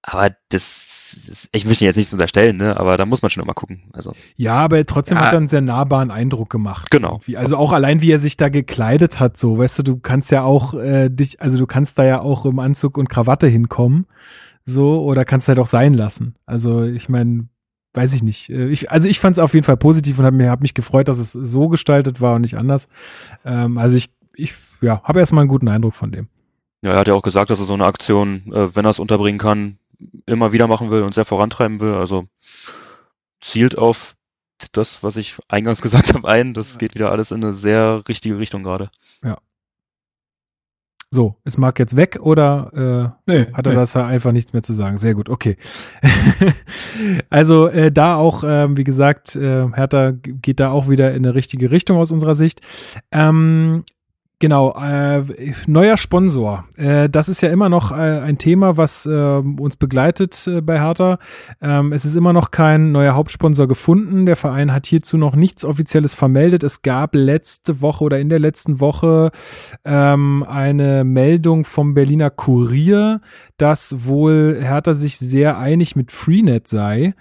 Aber das, ich möchte jetzt nicht unterstellen, ne, aber da muss man schon immer gucken. Also ja, aber trotzdem ja. hat er einen sehr nahbaren Eindruck gemacht. Genau. Irgendwie. Also auch allein, wie er sich da gekleidet hat, so, weißt du, du kannst ja auch äh, dich, also du kannst da ja auch im Anzug und Krawatte hinkommen so, oder kannst halt auch sein lassen. Also ich meine, weiß ich nicht. Äh, ich, also ich fand es auf jeden Fall positiv und habe mir hab mich gefreut, dass es so gestaltet war und nicht anders. Ähm, also ich, ich ja, habe erstmal einen guten Eindruck von dem. Ja, er hat ja auch gesagt, dass er so eine Aktion, äh, wenn er es unterbringen kann, immer wieder machen will und sehr vorantreiben will. Also zielt auf das, was ich eingangs <laughs> gesagt habe, ein. Das geht wieder alles in eine sehr richtige Richtung gerade. So, ist Marc jetzt weg oder äh, nee, hat er nee. das einfach nichts mehr zu sagen? Sehr gut, okay. <laughs> also äh, da auch, äh, wie gesagt, äh, Hertha geht da auch wieder in eine richtige Richtung aus unserer Sicht. Ähm, Genau, äh, neuer Sponsor. Äh, das ist ja immer noch äh, ein Thema, was äh, uns begleitet äh, bei Hertha. Ähm, es ist immer noch kein neuer Hauptsponsor gefunden. Der Verein hat hierzu noch nichts Offizielles vermeldet. Es gab letzte Woche oder in der letzten Woche ähm, eine Meldung vom Berliner Kurier, dass wohl Hertha sich sehr einig mit Freenet sei.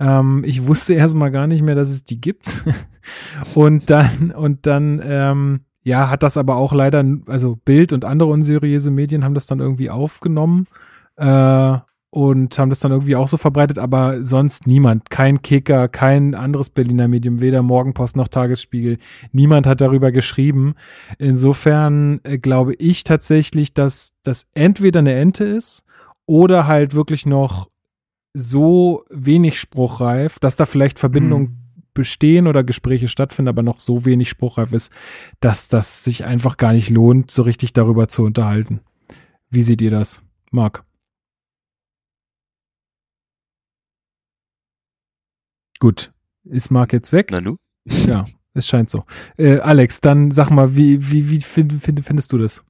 Ähm, ich wusste <laughs> erstmal gar nicht mehr, dass es die gibt. <laughs> und dann, und dann, ähm, ja, hat das aber auch leider, also Bild und andere unseriöse Medien haben das dann irgendwie aufgenommen äh, und haben das dann irgendwie auch so verbreitet, aber sonst niemand, kein Kicker, kein anderes Berliner Medium, weder Morgenpost noch Tagesspiegel, niemand hat darüber geschrieben. Insofern äh, glaube ich tatsächlich, dass das entweder eine Ente ist oder halt wirklich noch so wenig spruchreif, dass da vielleicht Verbindungen hm bestehen oder Gespräche stattfinden, aber noch so wenig spruchreif ist, dass das sich einfach gar nicht lohnt, so richtig darüber zu unterhalten. Wie seht ihr das, Marc? Gut, ist Marc jetzt weg? Na du? Ja, es scheint so. Äh, Alex, dann sag mal, wie, wie, wie find, find, findest du das?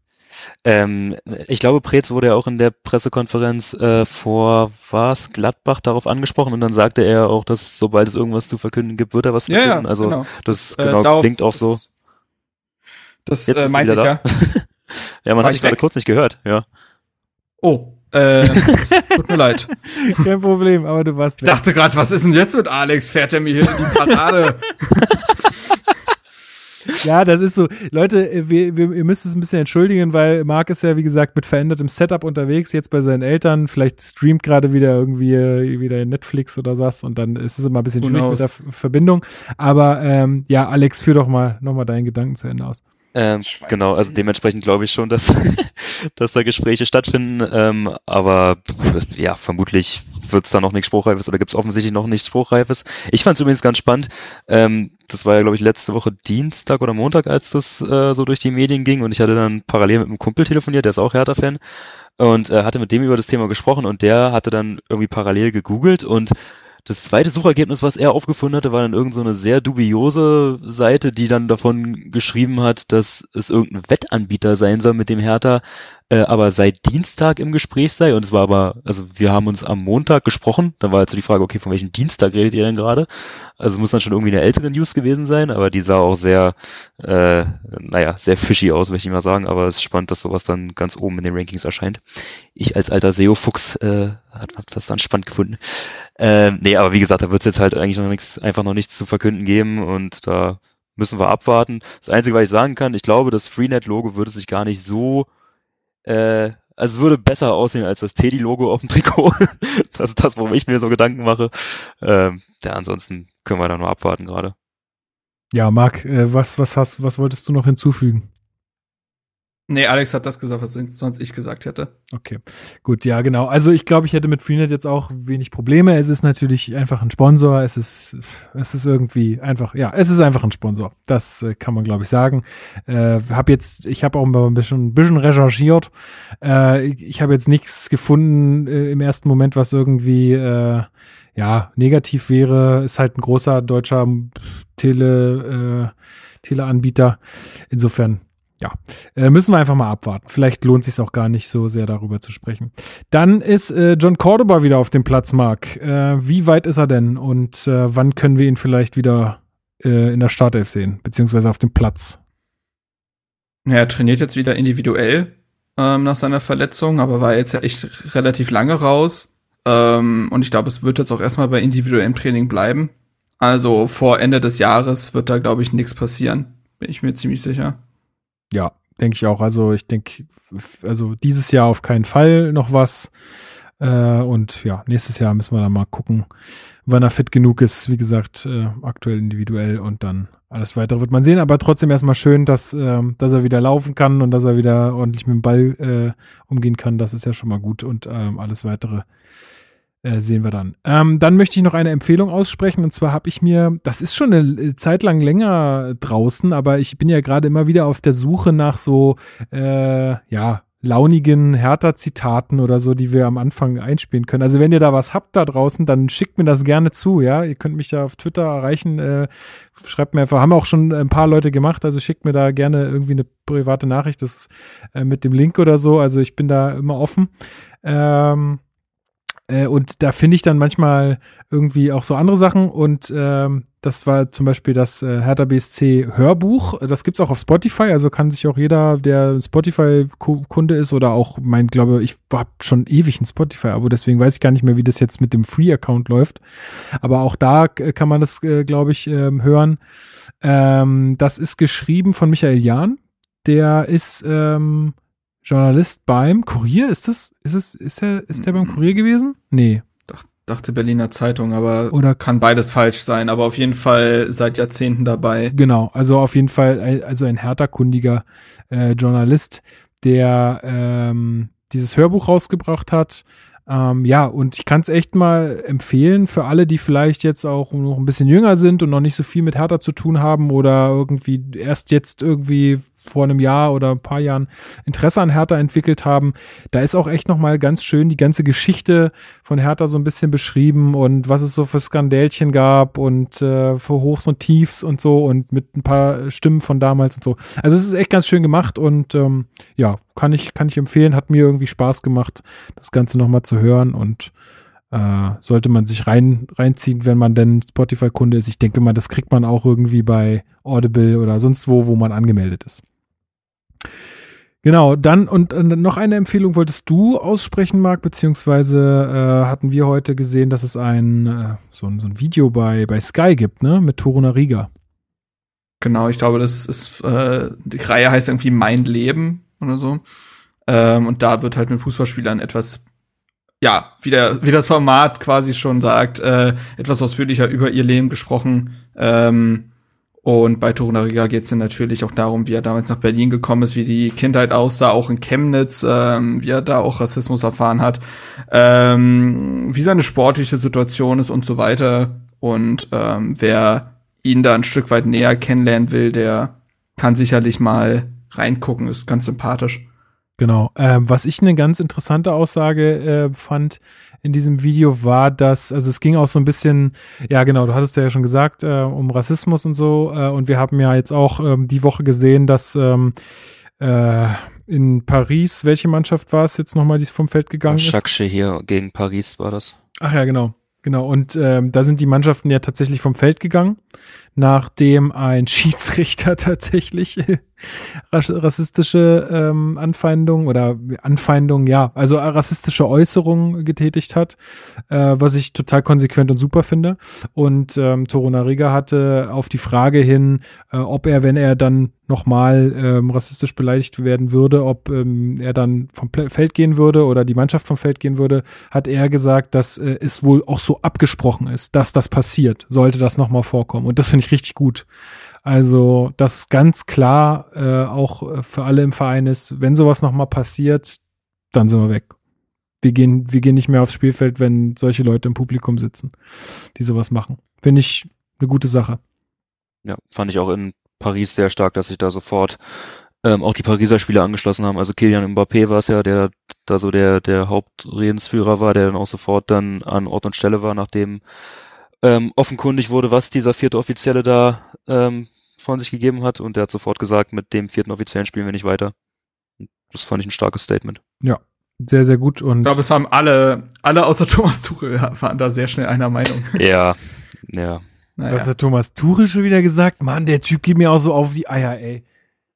Ähm, ich glaube, Preetz wurde ja auch in der Pressekonferenz äh, vor was Gladbach darauf angesprochen und dann sagte er auch, dass sobald es irgendwas zu verkünden gibt, wird er was verkünden. Ja, ja, also genau. das äh, genau, klingt auch so. Das äh, meinte ich ja. <laughs> ja, man hat dich gerade kurz nicht gehört, ja. Oh, äh, <laughs> tut mir leid. Kein Problem, aber du warst. Ich dachte gerade, was ist denn jetzt mit Alex? Fährt er mir hier in die Parade? <laughs> ja, das ist so. Leute, wir, wir, ihr müsst es ein bisschen entschuldigen, weil Marc ist ja, wie gesagt, mit verändertem Setup unterwegs, jetzt bei seinen Eltern. Vielleicht streamt gerade wieder irgendwie wieder Netflix oder was und dann ist es immer ein bisschen schwierig mit der Verbindung. Aber ähm, ja, Alex, führ doch mal nochmal deinen Gedanken zu Ende aus. Ähm, genau, also dementsprechend glaube ich schon, dass, <laughs> dass da Gespräche stattfinden. Ähm, aber ja, vermutlich wird es da noch nichts Spruchreifes oder gibt es offensichtlich noch nichts Spruchreifes. Ich fand es übrigens ganz spannend. Ähm, das war ja, glaube ich, letzte Woche Dienstag oder Montag, als das äh, so durch die Medien ging und ich hatte dann parallel mit einem Kumpel telefoniert, der ist auch Hertha-Fan und äh, hatte mit dem über das Thema gesprochen und der hatte dann irgendwie parallel gegoogelt und das zweite Suchergebnis, was er aufgefunden hatte, war dann irgendeine so sehr dubiose Seite, die dann davon geschrieben hat, dass es irgendein Wettanbieter sein soll, mit dem Hertha äh, aber seit Dienstag im Gespräch sei. Und es war aber, also wir haben uns am Montag gesprochen. Dann war jetzt so die Frage, okay, von welchem Dienstag redet ihr denn gerade? Also es muss dann schon irgendwie eine ältere News gewesen sein, aber die sah auch sehr, äh, naja, sehr fishy aus, möchte ich mal sagen. Aber es ist spannend, dass sowas dann ganz oben in den Rankings erscheint. Ich als alter SEO-Fuchs äh, habe hab das dann spannend gefunden. Ähm, nee, aber wie gesagt, da wird es jetzt halt eigentlich noch nichts, einfach noch nichts zu verkünden geben und da müssen wir abwarten. Das Einzige, was ich sagen kann, ich glaube, das Freenet-Logo würde sich gar nicht so äh, also es würde besser aussehen als das Teddy-Logo auf dem Trikot. <laughs> das ist das, worum ich mir so Gedanken mache. Ähm, ja, ansonsten können wir da nur abwarten gerade. Ja, Marc, äh, was, was hast, was wolltest du noch hinzufügen? Nee, Alex hat das gesagt, was sonst ich gesagt hätte. Okay, gut, ja, genau. Also ich glaube, ich hätte mit Freenet jetzt auch wenig Probleme. Es ist natürlich einfach ein Sponsor. Es ist, es ist irgendwie einfach, ja, es ist einfach ein Sponsor. Das äh, kann man, glaube ich, sagen. Äh, hab jetzt, ich habe auch ein bisschen, ein bisschen recherchiert. Äh, ich habe jetzt nichts gefunden äh, im ersten Moment, was irgendwie äh, ja negativ wäre. Ist halt ein großer deutscher Tele, äh, Teleanbieter. Insofern ja, äh, müssen wir einfach mal abwarten. Vielleicht lohnt sich auch gar nicht so sehr darüber zu sprechen. Dann ist äh, John Cordoba wieder auf dem Platz, Marc. Äh, wie weit ist er denn und äh, wann können wir ihn vielleicht wieder äh, in der Startelf sehen, beziehungsweise auf dem Platz? Ja, er trainiert jetzt wieder individuell ähm, nach seiner Verletzung, aber war jetzt ja echt relativ lange raus. Ähm, und ich glaube, es wird jetzt auch erstmal bei individuellem Training bleiben. Also vor Ende des Jahres wird da, glaube ich, nichts passieren. Bin ich mir ziemlich sicher. Ja, denke ich auch. Also ich denke, also dieses Jahr auf keinen Fall noch was. Äh, und ja, nächstes Jahr müssen wir dann mal gucken, wann er fit genug ist. Wie gesagt, äh, aktuell individuell und dann alles weitere wird man sehen. Aber trotzdem erstmal schön, dass, äh, dass er wieder laufen kann und dass er wieder ordentlich mit dem Ball äh, umgehen kann. Das ist ja schon mal gut und ähm, alles weitere äh, sehen wir dann. Ähm, dann möchte ich noch eine Empfehlung aussprechen. Und zwar habe ich mir, das ist schon eine äh, Zeit lang länger draußen, aber ich bin ja gerade immer wieder auf der Suche nach so, äh, ja, launigen Hertha-Zitaten oder so, die wir am Anfang einspielen können. Also wenn ihr da was habt da draußen, dann schickt mir das gerne zu, ja. Ihr könnt mich da auf Twitter erreichen, äh, schreibt mir einfach, haben auch schon ein paar Leute gemacht, also schickt mir da gerne irgendwie eine private Nachricht, das äh, mit dem Link oder so. Also ich bin da immer offen. Ähm, äh, und da finde ich dann manchmal irgendwie auch so andere Sachen. Und ähm, das war zum Beispiel das äh, Hertha BSC Hörbuch. Das gibt's auch auf Spotify. Also kann sich auch jeder, der Spotify-Kunde ist oder auch, mein, glaube ich, habe schon ewig ein Spotify-Abo. Deswegen weiß ich gar nicht mehr, wie das jetzt mit dem Free-Account läuft. Aber auch da äh, kann man das, äh, glaube ich, ähm, hören. Ähm, das ist geschrieben von Michael Jahn. Der ist ähm, Journalist beim Kurier. Ist das, ist es, ist er, ist der beim Kurier gewesen? Nee. Dachte Berliner Zeitung, aber Oder kann beides falsch sein, aber auf jeden Fall seit Jahrzehnten dabei. Genau, also auf jeden Fall, ein- also ein härterkundiger äh, Journalist, der ähm, dieses Hörbuch rausgebracht hat. Ähm, ja, und ich kann es echt mal empfehlen für alle, die vielleicht jetzt auch noch ein bisschen jünger sind und noch nicht so viel mit Hertha zu tun haben oder irgendwie erst jetzt irgendwie vor einem Jahr oder ein paar Jahren Interesse an Hertha entwickelt haben. Da ist auch echt noch mal ganz schön die ganze Geschichte von Hertha so ein bisschen beschrieben und was es so für Skandälchen gab und äh, für Hochs und Tiefs und so und mit ein paar Stimmen von damals und so. Also es ist echt ganz schön gemacht und ähm, ja, kann ich, kann ich empfehlen, hat mir irgendwie Spaß gemacht, das Ganze nochmal zu hören und äh, sollte man sich rein, reinziehen, wenn man denn Spotify-Kunde ist. Ich denke mal, das kriegt man auch irgendwie bei Audible oder sonst wo, wo man angemeldet ist. Genau, dann und äh, noch eine Empfehlung wolltest du aussprechen, Marc, beziehungsweise äh, hatten wir heute gesehen, dass es ein äh, so, ein so ein Video bei bei Sky gibt, ne, mit Toruna Riga. Genau, ich glaube, das ist, äh, die Reihe heißt irgendwie Mein Leben oder so. Ähm, und da wird halt mit Fußballspielern etwas, ja, wie, der, wie das Format quasi schon sagt, äh, etwas ausführlicher über ihr Leben gesprochen. Ähm, und bei Toruna Riga geht es dann natürlich auch darum, wie er damals nach Berlin gekommen ist, wie die Kindheit aussah, auch in Chemnitz, ähm, wie er da auch Rassismus erfahren hat, ähm, wie seine sportliche Situation ist und so weiter. Und ähm, wer ihn da ein Stück weit näher kennenlernen will, der kann sicherlich mal reingucken, ist ganz sympathisch. Genau. Ähm, was ich eine ganz interessante Aussage äh, fand in diesem Video war, dass, also es ging auch so ein bisschen, ja genau, du hattest ja schon gesagt, äh, um Rassismus und so. Äh, und wir haben ja jetzt auch ähm, die Woche gesehen, dass ähm, äh, in Paris, welche Mannschaft war es jetzt nochmal, die vom Feld gegangen ist? Schaksche hier gegen Paris war das. Ach ja, genau. Genau, und ähm, da sind die Mannschaften ja tatsächlich vom Feld gegangen, nachdem ein <laughs> Schiedsrichter tatsächlich ras- rassistische ähm, Anfeindungen oder Anfeindungen, ja, also rassistische Äußerungen getätigt hat, äh, was ich total konsequent und super finde. Und ähm, Toro Nariga hatte auf die Frage hin, äh, ob er, wenn er dann nochmal ähm, rassistisch beleidigt werden würde, ob ähm, er dann vom Feld gehen würde oder die Mannschaft vom Feld gehen würde, hat er gesagt, dass äh, es wohl auch so abgesprochen ist, dass das passiert, sollte das nochmal vorkommen. Und das finde ich richtig gut. Also, dass es ganz klar äh, auch äh, für alle im Verein ist, wenn sowas nochmal passiert, dann sind wir weg. Wir gehen, wir gehen nicht mehr aufs Spielfeld, wenn solche Leute im Publikum sitzen, die sowas machen. Finde ich eine gute Sache. Ja, fand ich auch in Paris sehr stark, dass sich da sofort ähm, auch die Pariser Spieler angeschlossen haben. Also Kilian Mbappé war es ja, der da so der, der Hauptredensführer war, der dann auch sofort dann an Ort und Stelle war, nachdem ähm, offenkundig wurde, was dieser vierte Offizielle da ähm, von sich gegeben hat. Und der hat sofort gesagt, mit dem vierten Offiziellen spielen wir nicht weiter. Das fand ich ein starkes Statement. Sehr, sehr gut. Und Ich glaube, es haben alle, alle außer <laughs> Thomas Tuchel waren da sehr schnell einer Meinung. <laughs> Ja, ja. Naja. was hat Thomas Tuchel schon wieder gesagt? Mann, der Typ geht mir auch so auf die Eier, ey.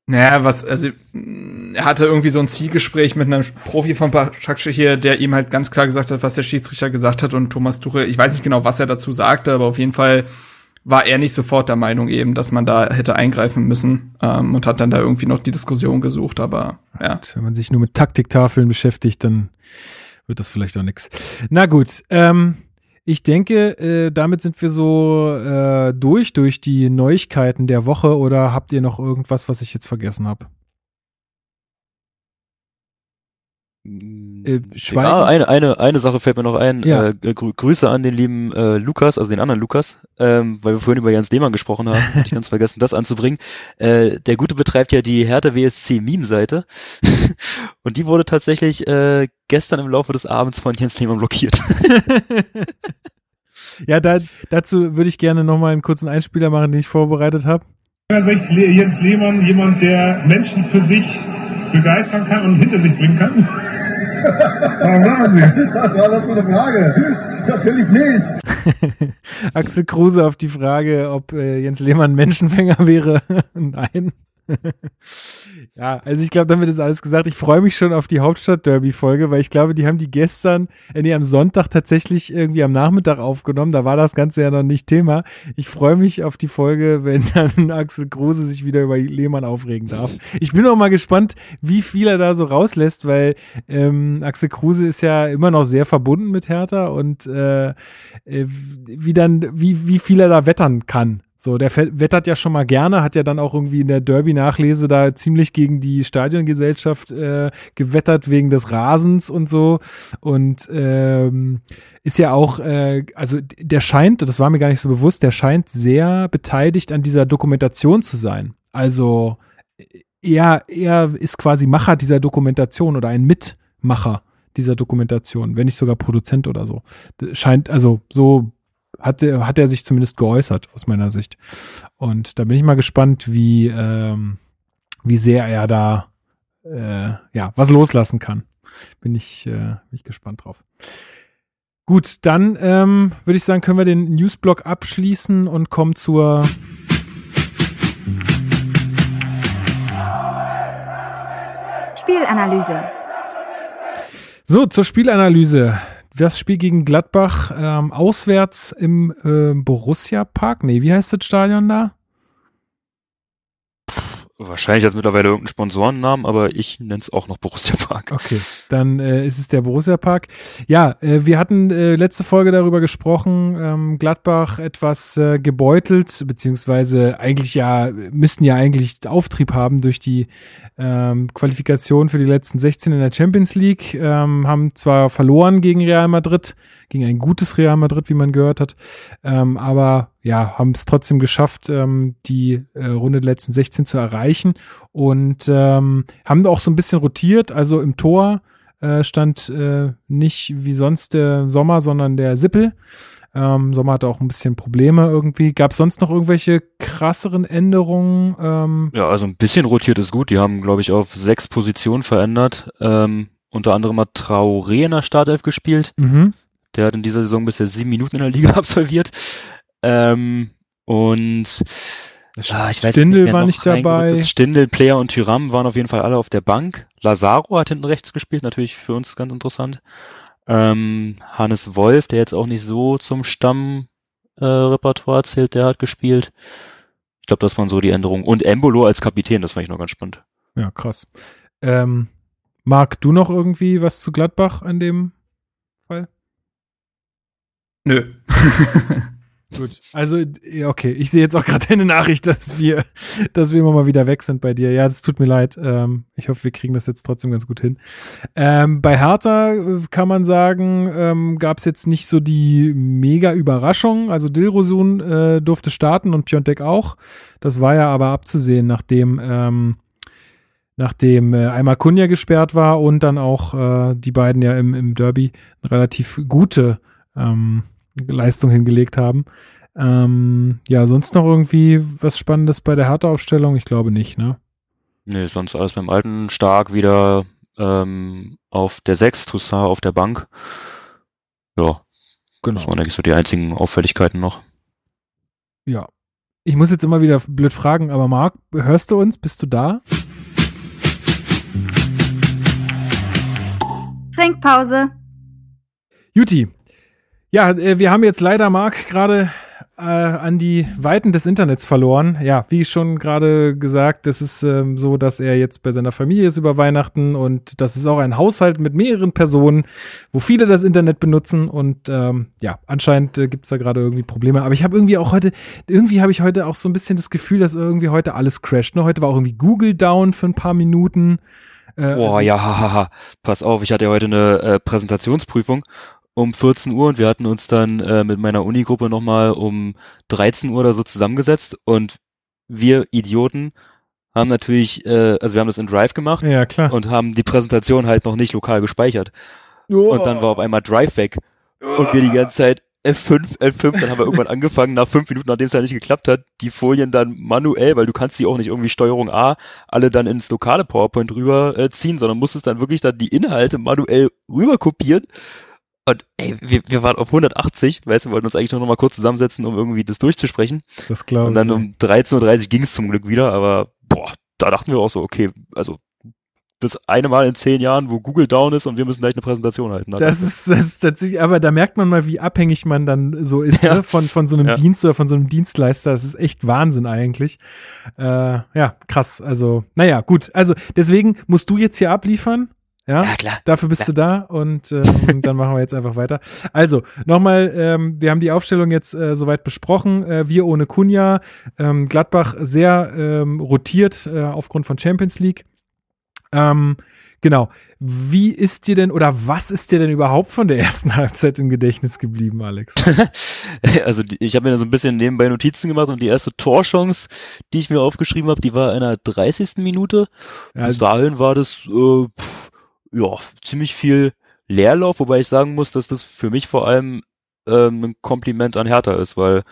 Naja, was, also, mh, er hatte irgendwie so ein Zielgespräch mit einem Profi von Başakşehir hier, der ihm halt ganz klar gesagt hat, was der Schiedsrichter gesagt hat und Thomas Tuchel, ich weiß nicht genau, was er dazu sagte, aber auf jeden Fall war er nicht sofort der Meinung eben, dass man da hätte eingreifen müssen ähm, und hat dann da irgendwie noch die Diskussion gesucht, aber ja. Und Wenn man sich nur mit Taktiktafeln beschäftigt, dann wird das vielleicht auch nix. Na gut, ähm, ich denke, äh, damit sind wir so äh, durch, durch die Neuigkeiten der Woche oder habt ihr noch irgendwas, was ich jetzt vergessen habe? Äh, ja, eine, eine, eine Sache fällt mir noch ein. Ja. Äh, grü Grüße an den lieben äh, Lukas, also den anderen Lukas, ähm, weil wir vorhin über Jens Lehmann gesprochen haben. <laughs> ich ganz vergessen, das anzubringen. Äh, der Gute betreibt ja die Hertha WSC Meme-Seite. <laughs> Und die wurde tatsächlich äh, gestern im Laufe des Abends von Jens Lehmann blockiert. <laughs> ja, da, dazu würde ich gerne nochmal einen kurzen Einspieler machen, den ich vorbereitet habe. Jens Lehmann jemand, der Menschen für sich begeistern kann und hinter sich bringen kann? <laughs> Warum machen Sie? Was war das für eine Frage? Natürlich nicht. <laughs> Axel Kruse auf die Frage, ob äh, Jens Lehmann Menschenfänger wäre. <laughs> Nein. <laughs> ja, also ich glaube, damit ist alles gesagt. Ich freue mich schon auf die Hauptstadt-Derby-Folge, weil ich glaube, die haben die gestern, äh, nee, am Sonntag tatsächlich irgendwie am Nachmittag aufgenommen. Da war das Ganze ja noch nicht Thema. Ich freue mich auf die Folge, wenn dann <laughs> Axel Kruse sich wieder über Lehmann aufregen darf. Ich bin auch mal gespannt, wie viel er da so rauslässt, weil ähm, Axel Kruse ist ja immer noch sehr verbunden mit Hertha und äh, äh wie dann, wie, wie viel er da wettern kann. So, der wettert ja schon mal gerne, hat ja dann auch irgendwie in der Derby-Nachlese da ziemlich gegen die Stadiongesellschaft äh, gewettert wegen des Rasens und so. Und ähm, ist ja auch, äh, also der scheint, das war mir gar nicht so bewusst, der scheint sehr beteiligt an dieser Dokumentation zu sein. Also er, er ist quasi Macher dieser Dokumentation oder ein Mitmacher dieser Dokumentation, wenn nicht sogar Produzent oder so. Scheint, also so hat, hat er sich zumindest geäußert, aus meiner Sicht. Und da bin ich mal gespannt, wie, ähm, wie sehr er da äh, ja, was loslassen kann. Bin ich, äh, bin ich gespannt drauf. Gut, dann ähm, würde ich sagen, können wir den Newsblock abschließen und kommen zur Spielanalyse. So, zur Spielanalyse das Spiel gegen Gladbach ähm, auswärts im äh, Borussia Park. Nee, wie heißt das Stadion da? Wahrscheinlich jetzt mittlerweile irgendeinen Sponsorennamen, aber ich nenne es auch noch Borussia Park. Okay, dann äh, ist es der Borussia Park. Ja, äh, wir hatten äh, letzte Folge darüber gesprochen, ähm, Gladbach etwas äh, gebeutelt, beziehungsweise eigentlich ja, müssten ja eigentlich Auftrieb haben durch die ähm, Qualifikation für die letzten 16 in der Champions League, ähm, haben zwar verloren gegen Real Madrid, gegen ein gutes Real Madrid, wie man gehört hat. Ähm, aber ja, haben es trotzdem geschafft, ähm, die äh, Runde der letzten 16 zu erreichen und ähm, haben auch so ein bisschen rotiert. Also im Tor äh, stand äh, nicht wie sonst der Sommer, sondern der Sippel. Ähm, Sommer hatte auch ein bisschen Probleme irgendwie. Gab es sonst noch irgendwelche krasseren Änderungen? Ähm? Ja, also ein bisschen rotiert ist gut. Die haben, glaube ich, auf sechs Positionen verändert. Ähm, unter anderem hat Traoré in der Startelf gespielt. Mhm. Der hat in dieser Saison bisher sieben Minuten in der Liga <laughs> absolviert. Ähm, und ah, ich weiß Stindl nicht war nicht dabei. Stindl, Player und Tyram waren auf jeden Fall alle auf der Bank. Lazaro hat hinten rechts gespielt, natürlich für uns ganz interessant. Ähm, Hannes Wolf, der jetzt auch nicht so zum Stammrepertoire äh, zählt, der hat gespielt. Ich glaube, das waren so die Änderungen. Und Embolo als Kapitän, das fand ich noch ganz spannend. Ja, krass. Ähm, Marc, du noch irgendwie was zu Gladbach an dem Fall? Nö. <laughs> Gut. Also, okay, ich sehe jetzt auch gerade eine Nachricht, dass wir, dass wir immer mal wieder weg sind bei dir. Ja, das tut mir leid. Ähm, ich hoffe, wir kriegen das jetzt trotzdem ganz gut hin. Ähm, bei Hertha äh, kann man sagen, ähm, gab es jetzt nicht so die mega Überraschung. Also Dilrosun äh, durfte starten und Piontek auch. Das war ja aber abzusehen, nachdem ähm, nachdem äh, einmal Kunja gesperrt war und dann auch äh, die beiden ja im, im Derby relativ gute ähm, Leistung hingelegt haben. Ähm, ja, sonst noch irgendwie was Spannendes bei der Härteaufstellung? Ich glaube nicht, ne? Nee, sonst alles beim Alten stark wieder ähm, auf der 6, Toussaint auf der Bank. Ja, genau. Das waren eigentlich so die einzigen Auffälligkeiten noch. Ja. Ich muss jetzt immer wieder blöd fragen, aber Marc, hörst du uns? Bist du da? Trinkpause. Juti, ja, äh, wir haben jetzt leider Marc gerade äh, an die Weiten des Internets verloren. Ja, wie schon gerade gesagt, es ist ähm, so, dass er jetzt bei seiner Familie ist über Weihnachten und das ist auch ein Haushalt mit mehreren Personen, wo viele das Internet benutzen und ähm, ja, anscheinend äh, gibt's da gerade irgendwie Probleme. Aber ich habe irgendwie auch heute, irgendwie habe ich heute auch so ein bisschen das Gefühl, dass irgendwie heute alles crasht. Ne? Heute war auch irgendwie Google down für ein paar Minuten. Äh, Boah, also, ja, <laughs> hahaha. Pass auf, ich hatte ja heute eine äh, Präsentationsprüfung um 14 Uhr und wir hatten uns dann äh, mit meiner Unigruppe nochmal um 13 Uhr oder so zusammengesetzt und wir Idioten haben natürlich, äh, also wir haben das in Drive gemacht ja, klar. und haben die Präsentation halt noch nicht lokal gespeichert. Oh. Und dann war auf einmal Drive weg. Oh. Und wir die ganze Zeit F5, F5, dann haben wir irgendwann angefangen, nach fünf Minuten, nachdem es ja nicht geklappt hat, die Folien dann manuell, weil du kannst die auch nicht irgendwie Steuerung A, alle dann ins lokale PowerPoint rüber äh, sondern musstest dann wirklich dann die Inhalte manuell rüber kopieren. Und ey, wir, wir waren auf 180, weißt du, wir wollten uns eigentlich nur noch mal kurz zusammensetzen, um irgendwie das durchzusprechen. Das glaube ich. Und dann um 13.30 Uhr ging es zum Glück wieder, aber boah, da dachten wir auch so, okay, also das eine Mal in zehn Jahren, wo Google down ist und wir müssen gleich eine Präsentation halten. Das ist, das ist tatsächlich, aber da merkt man mal, wie abhängig man dann so ist <laughs> ja. ne? von, von so einem ja. Dienst oder von so einem Dienstleister. Das ist echt Wahnsinn eigentlich. Äh, ja, krass. Also, naja, gut. Also deswegen musst du jetzt hier abliefern. Ja, ja klar. Dafür bist klar. du da und ähm, dann machen wir jetzt einfach weiter. Also, nochmal, ähm, wir haben die Aufstellung jetzt äh, soweit besprochen. Äh, wir ohne Kunja, ähm, Gladbach sehr ähm, rotiert äh, aufgrund von Champions League. Ähm, genau. Wie ist dir denn oder was ist dir denn überhaupt von der ersten <laughs> Halbzeit im Gedächtnis geblieben, Alex? <laughs> also ich habe mir so ein bisschen nebenbei Notizen gemacht und die erste Torchance, die ich mir aufgeschrieben habe, die war in der 30. Minute. Ja, Bis dahin war das äh, pff, ja ziemlich viel Leerlauf, wobei ich sagen muss, dass das für mich vor allem ähm, ein Kompliment an Hertha ist, weil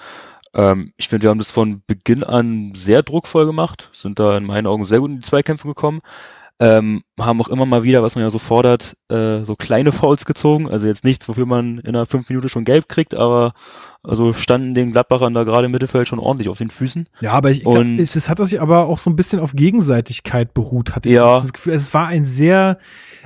ähm, ich finde, wir haben das von Beginn an sehr druckvoll gemacht, sind da in meinen Augen sehr gut in die Zweikämpfe gekommen. Ähm, haben auch immer mal wieder, was man ja so fordert, äh, so kleine Fouls gezogen. Also jetzt nichts, wofür man in einer fünf Minute schon gelb kriegt, aber also standen den Gladbachern da gerade im Mittelfeld schon ordentlich auf den Füßen. Ja, aber ich, und, glaub, es hat sich aber auch so ein bisschen auf Gegenseitigkeit beruht, hatte ja. ich das Gefühl. Es war ein sehr,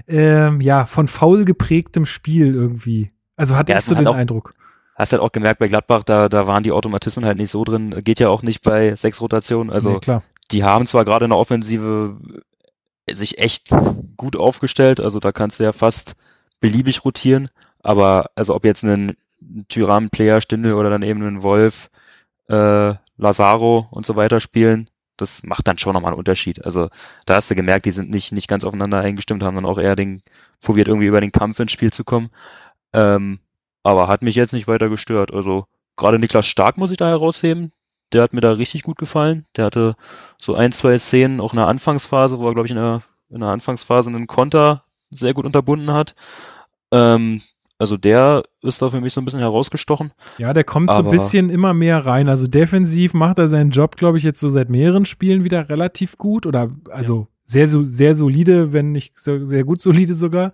ähm, ja, von faul geprägtem Spiel irgendwie. Also hatte ja, ich so den Eindruck. Hast halt auch gemerkt bei Gladbach, da, da waren die Automatismen halt nicht so drin. Geht ja auch nicht bei sechs Rotationen. Also nee, klar. die haben zwar gerade in der Offensive sich echt gut aufgestellt. Also da kannst du ja fast beliebig rotieren. Aber also ob jetzt ein Tyram, Player, Stindel oder dann eben ein Wolf, äh, Lazaro und so weiter spielen, das macht dann schon nochmal einen Unterschied. Also da hast du gemerkt, die sind nicht, nicht ganz aufeinander eingestimmt, haben dann auch eher den, probiert irgendwie über den Kampf ins Spiel zu kommen. Ähm, aber hat mich jetzt nicht weiter gestört. Also gerade Niklas Stark muss ich da herausheben der hat mir da richtig gut gefallen. Der hatte so ein, zwei Szenen, auch in der Anfangsphase, wo er, glaube ich, in der, in der Anfangsphase einen Konter sehr gut unterbunden hat. Ähm, also der ist da für mich so ein bisschen herausgestochen. Ja, der kommt so ein bisschen immer mehr rein. Also defensiv macht er seinen Job, glaube ich, jetzt so seit mehreren Spielen wieder relativ gut. Oder also sehr, sehr solide, wenn nicht sehr gut solide sogar.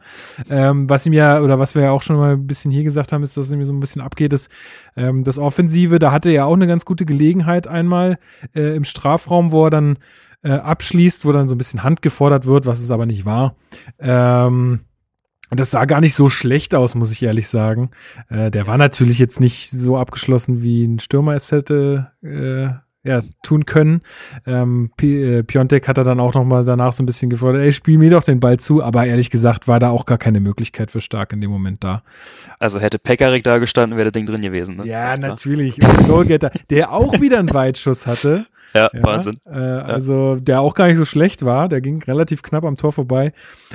Ähm, was ihm ja, oder was wir ja auch schon mal ein bisschen hier gesagt haben, ist, dass es ihm so ein bisschen abgeht, ist ähm, das Offensive, da hatte er auch eine ganz gute Gelegenheit einmal äh, im Strafraum, wo er dann äh, abschließt, wo dann so ein bisschen Hand gefordert wird, was es aber nicht war. Ähm, das sah gar nicht so schlecht aus, muss ich ehrlich sagen. Äh, der war natürlich jetzt nicht so abgeschlossen, wie ein Stürmer es hätte äh, ja, tun können. Ähm, äh, Piontek hat er dann auch noch mal danach so ein bisschen gefordert, ey, spiel mir doch den Ball zu, aber ehrlich gesagt war da auch gar keine Möglichkeit für Stark in dem Moment da. Also hätte Pekarik da gestanden, wäre das Ding drin gewesen. Ne? Ja, natürlich. Und Goalgetter, der auch wieder einen Weitschuss hatte. Ja, ja Wahnsinn. Äh, also der auch gar nicht so schlecht war, der ging relativ knapp am Tor vorbei.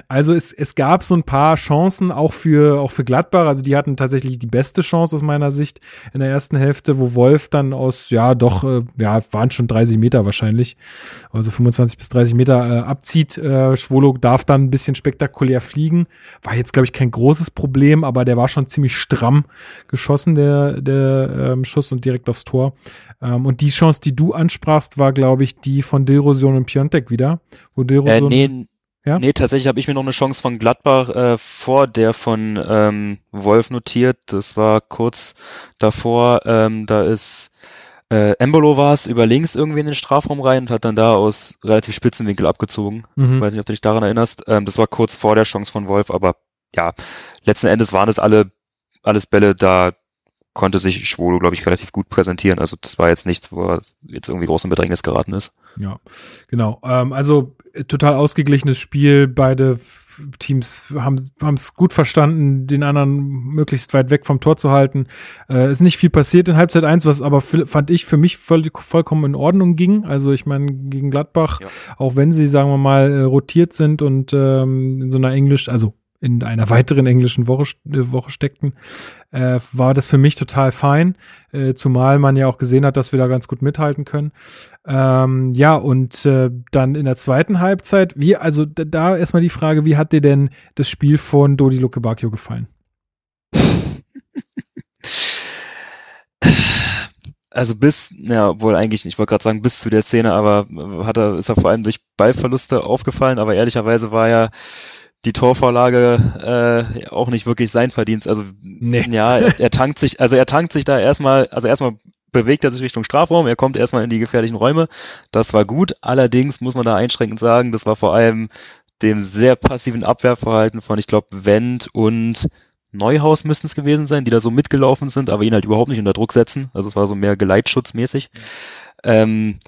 Also es, es gab so ein paar Chancen auch für auch für Gladbach. Also die hatten tatsächlich die beste Chance aus meiner Sicht in der ersten Hälfte, wo Wolf dann aus ja doch äh, ja waren schon 30 Meter wahrscheinlich, also 25 bis 30 Meter äh, abzieht. Äh, Schwolo darf dann ein bisschen spektakulär fliegen. War jetzt glaube ich kein großes Problem, aber der war schon ziemlich stramm geschossen der der ähm, Schuss und direkt aufs Tor. Ähm, und die Chance, die du ansprachst, war, glaube ich, die von Dilrosion und Piontek wieder. Wo Dilrosion, äh, nee, ja? nee, tatsächlich habe ich mir noch eine Chance von Gladbach äh, vor der von ähm, Wolf notiert. Das war kurz davor. Ähm, da ist äh, Embolo war es über links irgendwie in den Strafraum rein und hat dann da aus relativ spitzen Winkel abgezogen. Mhm. Weiß nicht, ob du dich daran erinnerst. Ähm, das war kurz vor der Chance von Wolf, aber ja, letzten Endes waren es alle alles Bälle, da konnte sich Schwolo, glaube ich, relativ gut präsentieren. Also das war jetzt nichts, wo er jetzt irgendwie groß in Bedrängnis geraten ist. Ja, genau. Ähm, also äh, total ausgeglichenes Spiel. Beide Teams haben es gut verstanden, den anderen möglichst weit weg vom Tor zu halten. Äh, ist nicht viel passiert in Halbzeit eins, was aber fand ich für mich voll, vollkommen in Ordnung ging. Also ich meine, gegen Gladbach, ja. auch wenn sie, sagen wir mal, äh, rotiert sind und ähm, in so einer Englisch, also in einer weiteren englischen Woche, äh, Woche steckten, äh, war das für mich total fein, äh, zumal man ja auch gesehen hat, dass wir da ganz gut mithalten können. Ähm, ja, und äh, dann in der zweiten Halbzeit, wie, also da, da erstmal die Frage, wie hat dir denn das Spiel von Dodi Luke Bacchio gefallen? also bis, ja, wohl eigentlich nicht, ich wollte gerade sagen, bis zu der Szene, aber hat er, ist er vor allem durch Ballverluste aufgefallen, aber ehrlicherweise war ja die Torvorlage äh, auch nicht wirklich sein Verdienst. Also nee. ja, er, er tankt sich, also er tankt sich da erstmal, also erstmal bewegt er sich Richtung Strafraum, er kommt erstmal in die gefährlichen Räume. Das war gut. Allerdings muss man da einschränkend sagen, das war vor allem dem sehr passiven Abwehrverhalten von, ich glaube, Wendt und Neuhaus müssten es gewesen sein, die da so mitgelaufen sind, aber ihn halt überhaupt nicht unter Druck setzen. Also es war so mehr Geleitschutzmäßig. Ähm,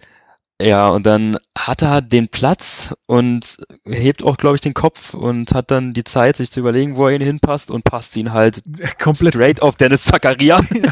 ja, und dann hat er den Platz und hebt auch, glaube ich, den Kopf und hat dann die Zeit, sich zu überlegen, wo er ihn hinpasst und passt ihn halt komplett straight auf Dennis Zakaria. <laughs> Ja.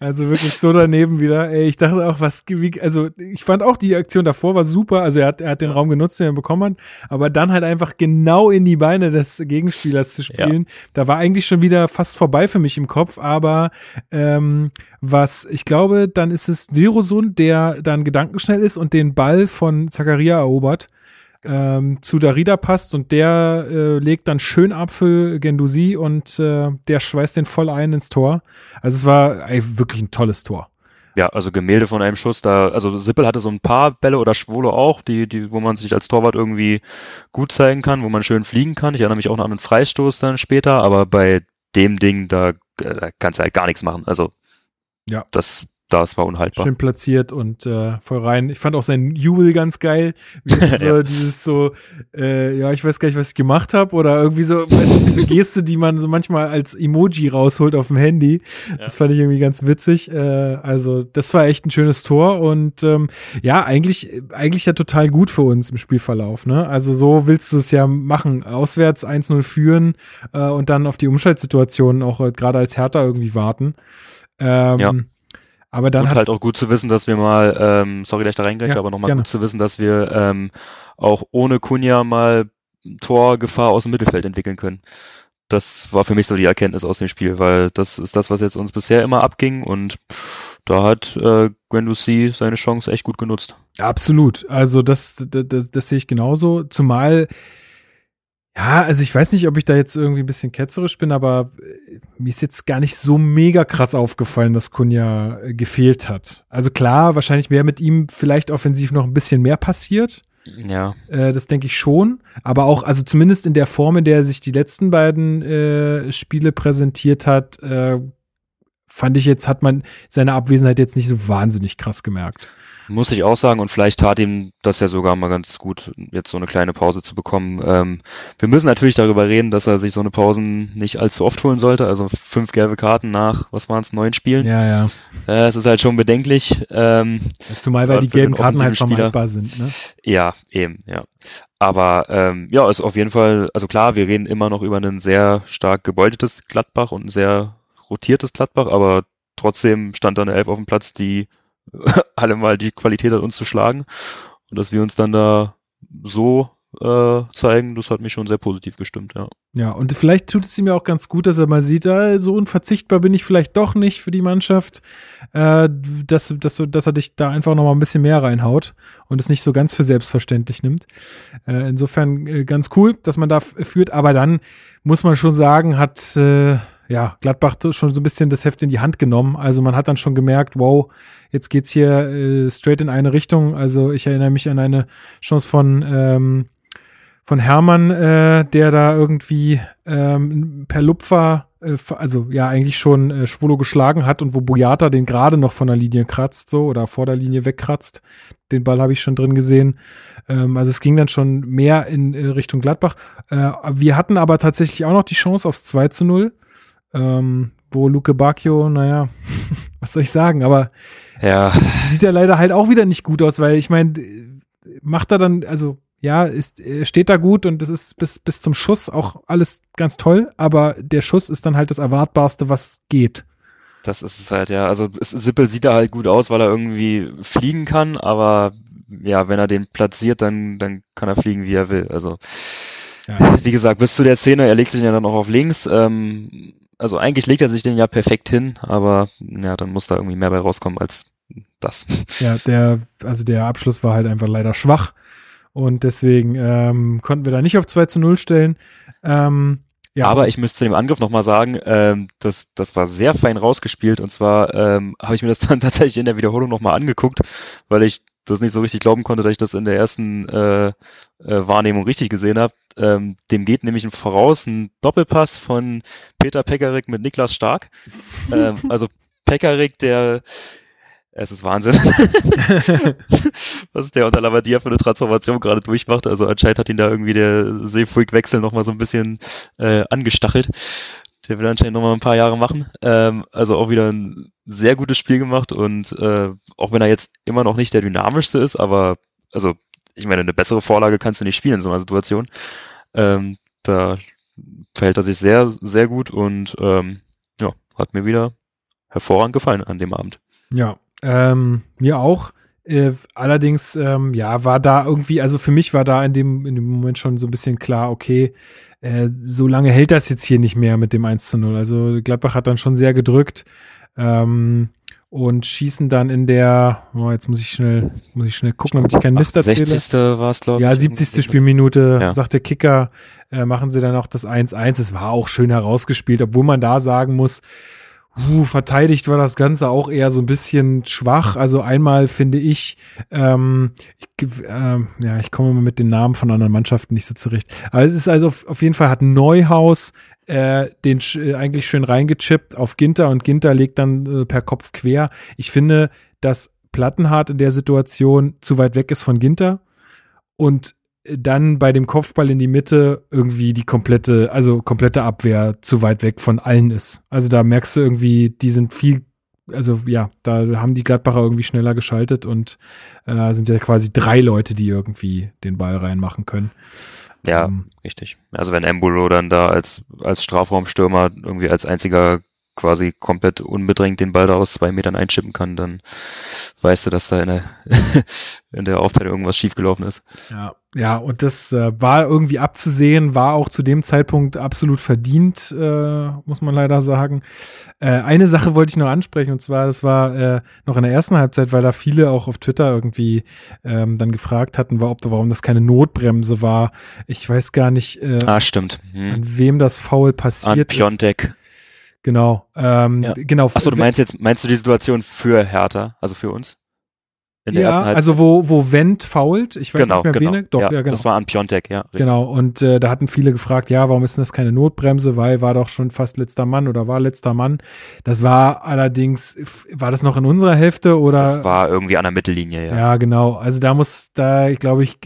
Also wirklich so daneben wieder. Ey, ich dachte auch, was, wie, also ich fand auch die Aktion davor war super. Also er hat, er hat den Raum genutzt, den er bekommen hat, aber dann halt einfach genau in die Beine des Gegenspielers zu spielen. Ja. Da war eigentlich schon wieder fast vorbei für mich im Kopf, aber ähm, was ich glaube, dann ist es Dirosun, der dann gedankenschnell ist und den Ball von Zakaria erobert ähm, zu Darida passt und der äh, legt dann schön ab für Gendusi und äh, der schweißt den voll ein ins Tor. Also es war ey, wirklich ein tolles Tor. Ja, also Gemälde von einem Schuss, da, also Sippel hatte so ein paar Bälle oder Schwolo auch, die, die, wo man sich als Torwart irgendwie gut zeigen kann, wo man schön fliegen kann. Ich erinnere mich auch noch an einen Freistoß dann später, aber bei dem Ding, da, da kannst du halt gar nichts machen. Also, ja. das das war unhaltbar. Schön platziert und äh, voll rein. Ich fand auch sein Jubel ganz geil. <laughs> so ja. dieses so, äh, ja, ich weiß gar nicht, was ich gemacht habe oder irgendwie so <laughs> diese Geste, die man so manchmal als Emoji rausholt auf dem Handy. Ja. Das fand ich irgendwie ganz witzig. Äh, also das war echt ein schönes Tor und ähm, ja, eigentlich eigentlich ja total gut für uns im Spielverlauf. Ne? Also so willst du es ja machen, auswärts 1-0 führen äh, und dann auf die Umschaltsituationen auch äh, gerade als Hertha irgendwie warten. Ähm, ja aber dann und halt auch gut zu wissen, dass wir mal, ähm, sorry, dass ich da reingreife, ja, aber nochmal gut zu wissen, dass wir ähm, auch ohne Kunja mal Torgefahr aus dem Mittelfeld entwickeln können. Das war für mich so die Erkenntnis aus dem Spiel, weil das ist das, was jetzt uns bisher immer abging und da hat äh, Guendouzi seine Chance echt gut genutzt. Absolut. Also das, das, das, das sehe ich genauso. Zumal ja, also ich weiß nicht, ob ich da jetzt irgendwie ein bisschen ketzerisch bin, aber äh, mir ist jetzt gar nicht so mega krass aufgefallen, dass Kunja äh, gefehlt hat. Also klar, wahrscheinlich wäre mit ihm vielleicht offensiv noch ein bisschen mehr passiert. Ja. Äh, das denke ich schon. Aber auch, also zumindest in der Form, in der er sich die letzten beiden äh, Spiele präsentiert hat, äh, fand ich jetzt, hat man seine Abwesenheit jetzt nicht so wahnsinnig krass gemerkt. Muss ich auch sagen, und vielleicht tat ihm das ja sogar mal ganz gut, jetzt so eine kleine Pause zu bekommen. Ähm, wir müssen natürlich darüber reden, dass er sich so eine Pausen nicht allzu oft holen sollte. Also fünf gelbe Karten nach, was waren es, neun Spielen? Ja, ja. Äh, es ist halt schon bedenklich. Ähm, Zumal weil die gelben Karten halt vermeidbar sind, ne? Ja, eben, ja. Aber ähm, ja, ist auf jeden Fall, also klar, wir reden immer noch über ein sehr stark gebeutetes Gladbach und ein sehr rotiertes Gladbach, aber trotzdem stand da eine Elf auf dem Platz, die <laughs> alle mal die Qualität hat, uns zu schlagen. Und dass wir uns dann da so äh, zeigen, das hat mich schon sehr positiv gestimmt, ja. Ja, und vielleicht tut es ihm ja auch ganz gut, dass er mal sieht, äh, so unverzichtbar bin ich vielleicht doch nicht für die Mannschaft, äh, dass, dass, dass er dich da einfach noch mal ein bisschen mehr reinhaut und es nicht so ganz für selbstverständlich nimmt. Äh, insofern äh, ganz cool, dass man da führt, aber dann muss man schon sagen, hat äh, ja, Gladbach schon so ein bisschen das Heft in die Hand genommen. Also man hat dann schon gemerkt, wow, jetzt geht's hier äh, straight in eine Richtung. Also ich erinnere mich an eine Chance von ähm, von Hermann, äh, der da irgendwie ähm, per Lupfer, äh, also ja eigentlich schon äh, Schwolo geschlagen hat und wo Boyata den gerade noch von der Linie kratzt so oder vor der Linie wegkratzt. Den Ball habe ich schon drin gesehen. Ähm, also es ging dann schon mehr in äh, Richtung Gladbach. Äh, wir hatten aber tatsächlich auch noch die Chance aufs 2 zu 0 ähm, wo Luke Bacchio, naja, <laughs> was soll ich sagen, aber ja. sieht er leider halt auch wieder nicht gut aus, weil ich meine, macht er dann, also ja, ist, steht da gut und das ist bis, bis zum Schuss auch alles ganz toll, aber der Schuss ist dann halt das Erwartbarste, was geht. Das ist es halt, ja. Also Sippel sieht da halt gut aus, weil er irgendwie fliegen kann, aber ja, wenn er den platziert, dann, dann kann er fliegen, wie er will. Also ja. wie gesagt, bis zu der Szene, er legt sich ja dann auch auf links. Ähm, also eigentlich legt er sich den ja perfekt hin, aber ja, dann muss da irgendwie mehr bei rauskommen als das. <laughs> Ja, der, also der Abschluss war halt einfach leider schwach und deswegen ähm, konnten wir da nicht auf 2 zu 0 stellen. Ähm, ja. Aber ich müsste dem Angriff nochmal sagen, ähm, das, das war sehr fein rausgespielt und zwar ähm, habe ich mir das <laughs> dann tatsächlich in der Wiederholung nochmal angeguckt, weil ich das nicht so richtig glauben konnte, dass ich das in der ersten äh, äh, Wahrnehmung richtig gesehen habe. Ähm, dem geht nämlich ein voraus ein Doppelpass von Peter Pekarik mit Niklas Stark. <laughs> ähm, also Pekarik, der es ist Wahnsinn, <laughs> was der unter Lavadia für eine Transformation gerade durchmacht. Also anscheinend hat ihn da irgendwie der Seefuig-Wechsel nochmal so ein bisschen äh, angestachelt. Der will anscheinend nochmal ein paar Jahre machen. Ähm, also auch wieder ein sehr gutes Spiel gemacht und äh, auch wenn er jetzt immer noch nicht der dynamischste ist, aber also ich meine, eine bessere Vorlage kannst du nicht spielen in so einer Situation. Ähm, da verhält er sich sehr, sehr gut und ähm, ja, hat mir wieder hervorragend gefallen an dem Abend. Ja, ähm, mir auch. Äh, allerdings, ähm, ja, war da irgendwie, also für mich war da in dem, in dem Moment schon so ein bisschen klar, okay, äh, so lange hält das jetzt hier nicht mehr mit dem 1 zu 0. Also Gladbach hat dann schon sehr gedrückt ähm, und schießen dann in der, oh, jetzt muss ich schnell, muss ich schnell gucken, damit ich keinen Mist erzähle. 60. war es, glaube ich. Ja, 70. Spielminute, ja. sagt der Kicker, äh, machen sie dann auch das 1-1. Es war auch schön herausgespielt, obwohl man da sagen muss, Uh, verteidigt war das Ganze auch eher so ein bisschen schwach. Also einmal finde ich, ähm, ich äh, ja, ich komme immer mit den Namen von anderen Mannschaften nicht so zurecht. Aber es ist also auf, auf jeden Fall hat Neuhaus äh, den äh, eigentlich schön reingechippt auf Ginter und Ginter legt dann äh, per Kopf quer. Ich finde, dass Plattenhardt in der Situation zu weit weg ist von Ginter und dann bei dem Kopfball in die Mitte irgendwie die komplette, also komplette Abwehr zu weit weg von allen ist. Also da merkst du irgendwie, die sind viel, also ja, da haben die Gladbacher irgendwie schneller geschaltet und äh, sind ja quasi drei Leute, die irgendwie den Ball reinmachen können. Ja, ähm, richtig. Also wenn Embolo dann da als, als Strafraumstürmer irgendwie als einziger quasi komplett unbedrängt den Ball da aus zwei Metern einschippen kann, dann weißt du, dass da in der, <laughs> in der Aufteilung irgendwas schiefgelaufen ist. Ja, ja, und das äh, war irgendwie abzusehen, war auch zu dem Zeitpunkt absolut verdient, äh, muss man leider sagen. Äh, eine Sache wollte ich noch ansprechen, und zwar, das war äh, noch in der ersten Halbzeit, weil da viele auch auf Twitter irgendwie ähm, dann gefragt hatten, war, ob, warum das keine Notbremse war. Ich weiß gar nicht, äh, ah, stimmt. Hm. an wem das Foul passiert an Piontek. ist. Genau. Ähm, ja. genau. Achso, du meinst jetzt, meinst du die Situation für Hertha, also für uns? ja, also wo, wo Wendt fault, ich weiß genau, nicht mehr genau. wen, doch, ja, ja, genau. Das war an Piontek, ja. Richtig. Genau, und äh, da hatten viele gefragt, ja, warum ist denn das keine Notbremse, weil war doch schon fast letzter Mann oder war letzter Mann. Das war allerdings, war das noch in unserer Hälfte oder? Das war irgendwie an der Mittellinie, ja. Ja, genau, also da muss, da, glaube ich,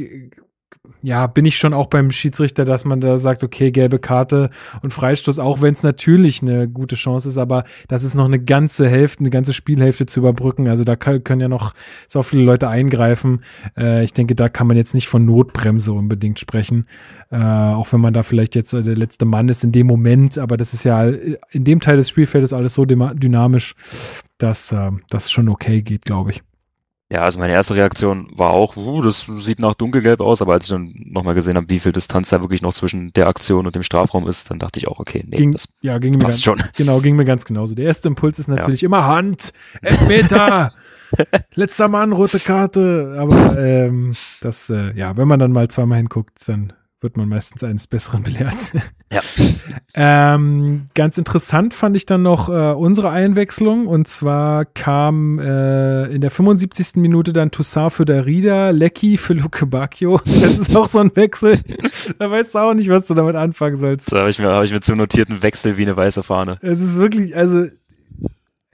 ja, bin ich schon auch beim Schiedsrichter, dass man da sagt, okay, gelbe Karte und Freistoß, auch wenn es natürlich eine gute Chance ist, aber das ist noch eine ganze Hälfte, eine ganze Spielhälfte zu überbrücken. Also da können ja noch so viele Leute eingreifen. Äh, ich denke, da kann man jetzt nicht von Notbremse unbedingt sprechen, äh, auch wenn man da vielleicht jetzt äh, der letzte Mann ist in dem Moment, aber das ist ja in dem Teil des Spielfeldes alles so dynamisch, dass äh, das schon okay geht, glaube ich. Ja, also meine erste Reaktion war auch, uh, das sieht nach dunkelgelb aus, aber als ich dann nochmal gesehen habe, wie viel Distanz da wirklich noch zwischen der Aktion und dem Strafraum ist, dann dachte ich auch, okay, nee, ging, das ja, ging mir passt ganz, schon. Genau, ging mir ganz genauso. Der erste Impuls ist natürlich ja. immer Hand, Elfmeter, <laughs> letzter Mann, rote Karte, aber ähm, das, äh, ja, wenn man dann mal zweimal hinguckt, dann wird man meistens eines Besseren belehrt. Ja. <laughs> ähm, ganz interessant fand ich dann noch äh, unsere Einwechslung und zwar kam äh, in der 75. Minute dann Toussaint für Darida, Lecky für Luke Bacchio. <laughs> Das ist auch so ein Wechsel. da weißt du auch nicht, was du damit anfangen sollst. Da habe ich mir, hab ich mir zu notierten Wechsel wie eine weiße Fahne. Es ist wirklich, also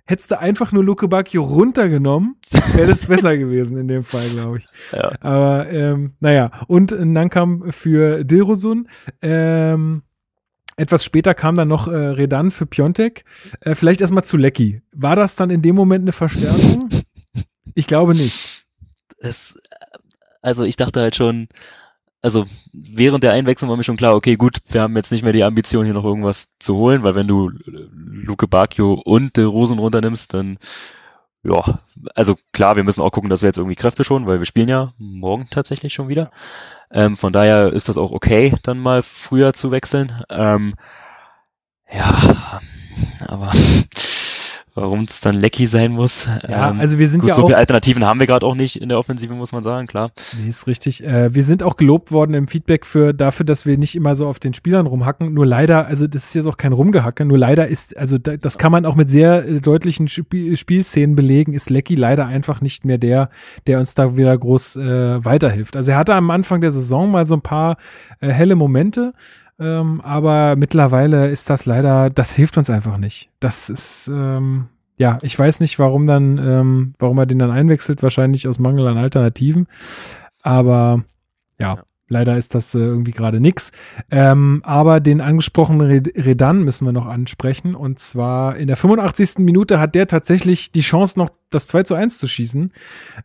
hättest du einfach nur Luke Bacchio runtergenommen, wäre das <laughs> besser gewesen in dem Fall, glaube ich. Ja. Aber ähm, naja, und dann kam für Dilrosun. Ähm, etwas später kam dann noch äh, Redan für Piontek. Äh, vielleicht erstmal zu Lecky. War das dann in dem Moment eine Verstärkung? Ich glaube nicht. Es, also ich dachte halt schon, also während der Einwechslung war mir schon klar, okay, gut, wir haben jetzt nicht mehr die Ambition, hier noch irgendwas zu holen, weil wenn du Luke Bacchio und De Rosen runternimmst, dann ja, also klar, wir müssen auch gucken, dass wir jetzt irgendwie Kräfte schon, weil wir spielen ja morgen tatsächlich schon wieder. Ähm, von daher ist das auch okay, dann mal früher zu wechseln. Ähm, ja, aber warum es dann Lecky sein muss. Ja, ähm, also wir sind gut, ja so auch. viele Alternativen haben wir gerade auch nicht in der Offensive, muss man sagen, klar. Nee, ist richtig. Äh, wir sind auch gelobt worden im Feedback für dafür, dass wir nicht immer so auf den Spielern rumhacken. Nur leider, also das ist jetzt auch kein Rumgehacke, nur leider ist, also da, das kann man auch mit sehr äh, deutlichen Spiel Spielszenen belegen, ist Lecky leider einfach nicht mehr der, der uns da wieder groß äh, weiterhilft. Also er hatte am Anfang der Saison mal so ein paar äh, helle Momente, ähm, aber mittlerweile ist das leider, das hilft uns einfach nicht. Das ist, ähm, ja, ich weiß nicht, warum dann, ähm, warum er den dann einwechselt, wahrscheinlich aus Mangel an Alternativen. Aber ja, ja. Leider ist das äh, irgendwie gerade nix. Ähm, aber den angesprochenen Redan müssen wir noch ansprechen. Und zwar in der 85. Minute hat der tatsächlich die Chance, noch das 2 zu 1 zu schießen.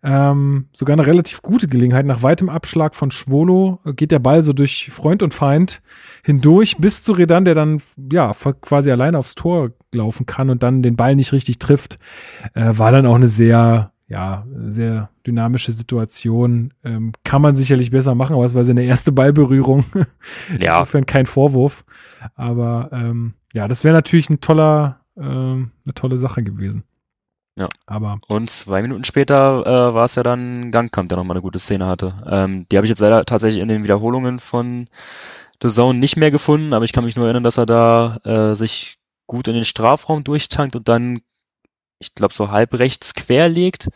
Ähm, sogar eine relativ gute Gelegenheit. Nach weitem Abschlag von Schwolo geht der Ball so durch Freund und Feind hindurch bis zu Redan, der dann ja quasi alleine aufs Tor laufen kann und dann den Ball nicht richtig trifft. Äh, war dann auch eine sehr ja, sehr dynamische Situation. Ähm, kann man sicherlich besser machen, aber es war seine erste Ballberührung. <laughs> Ja. Insofern kein Vorwurf. Aber ähm, ja, das wäre natürlich ein toller, ähm, eine tolle Sache gewesen. Ja. Aber. Und zwei Minuten später äh, war es ja dann Gangkamp, der nochmal eine gute Szene hatte. Ähm, die habe ich jetzt leider tatsächlich in den Wiederholungen von The Zone nicht mehr gefunden, aber ich kann mich nur erinnern, dass er da äh, sich gut in den Strafraum durchtankt und dann, ich glaube, so halb rechts quer legt.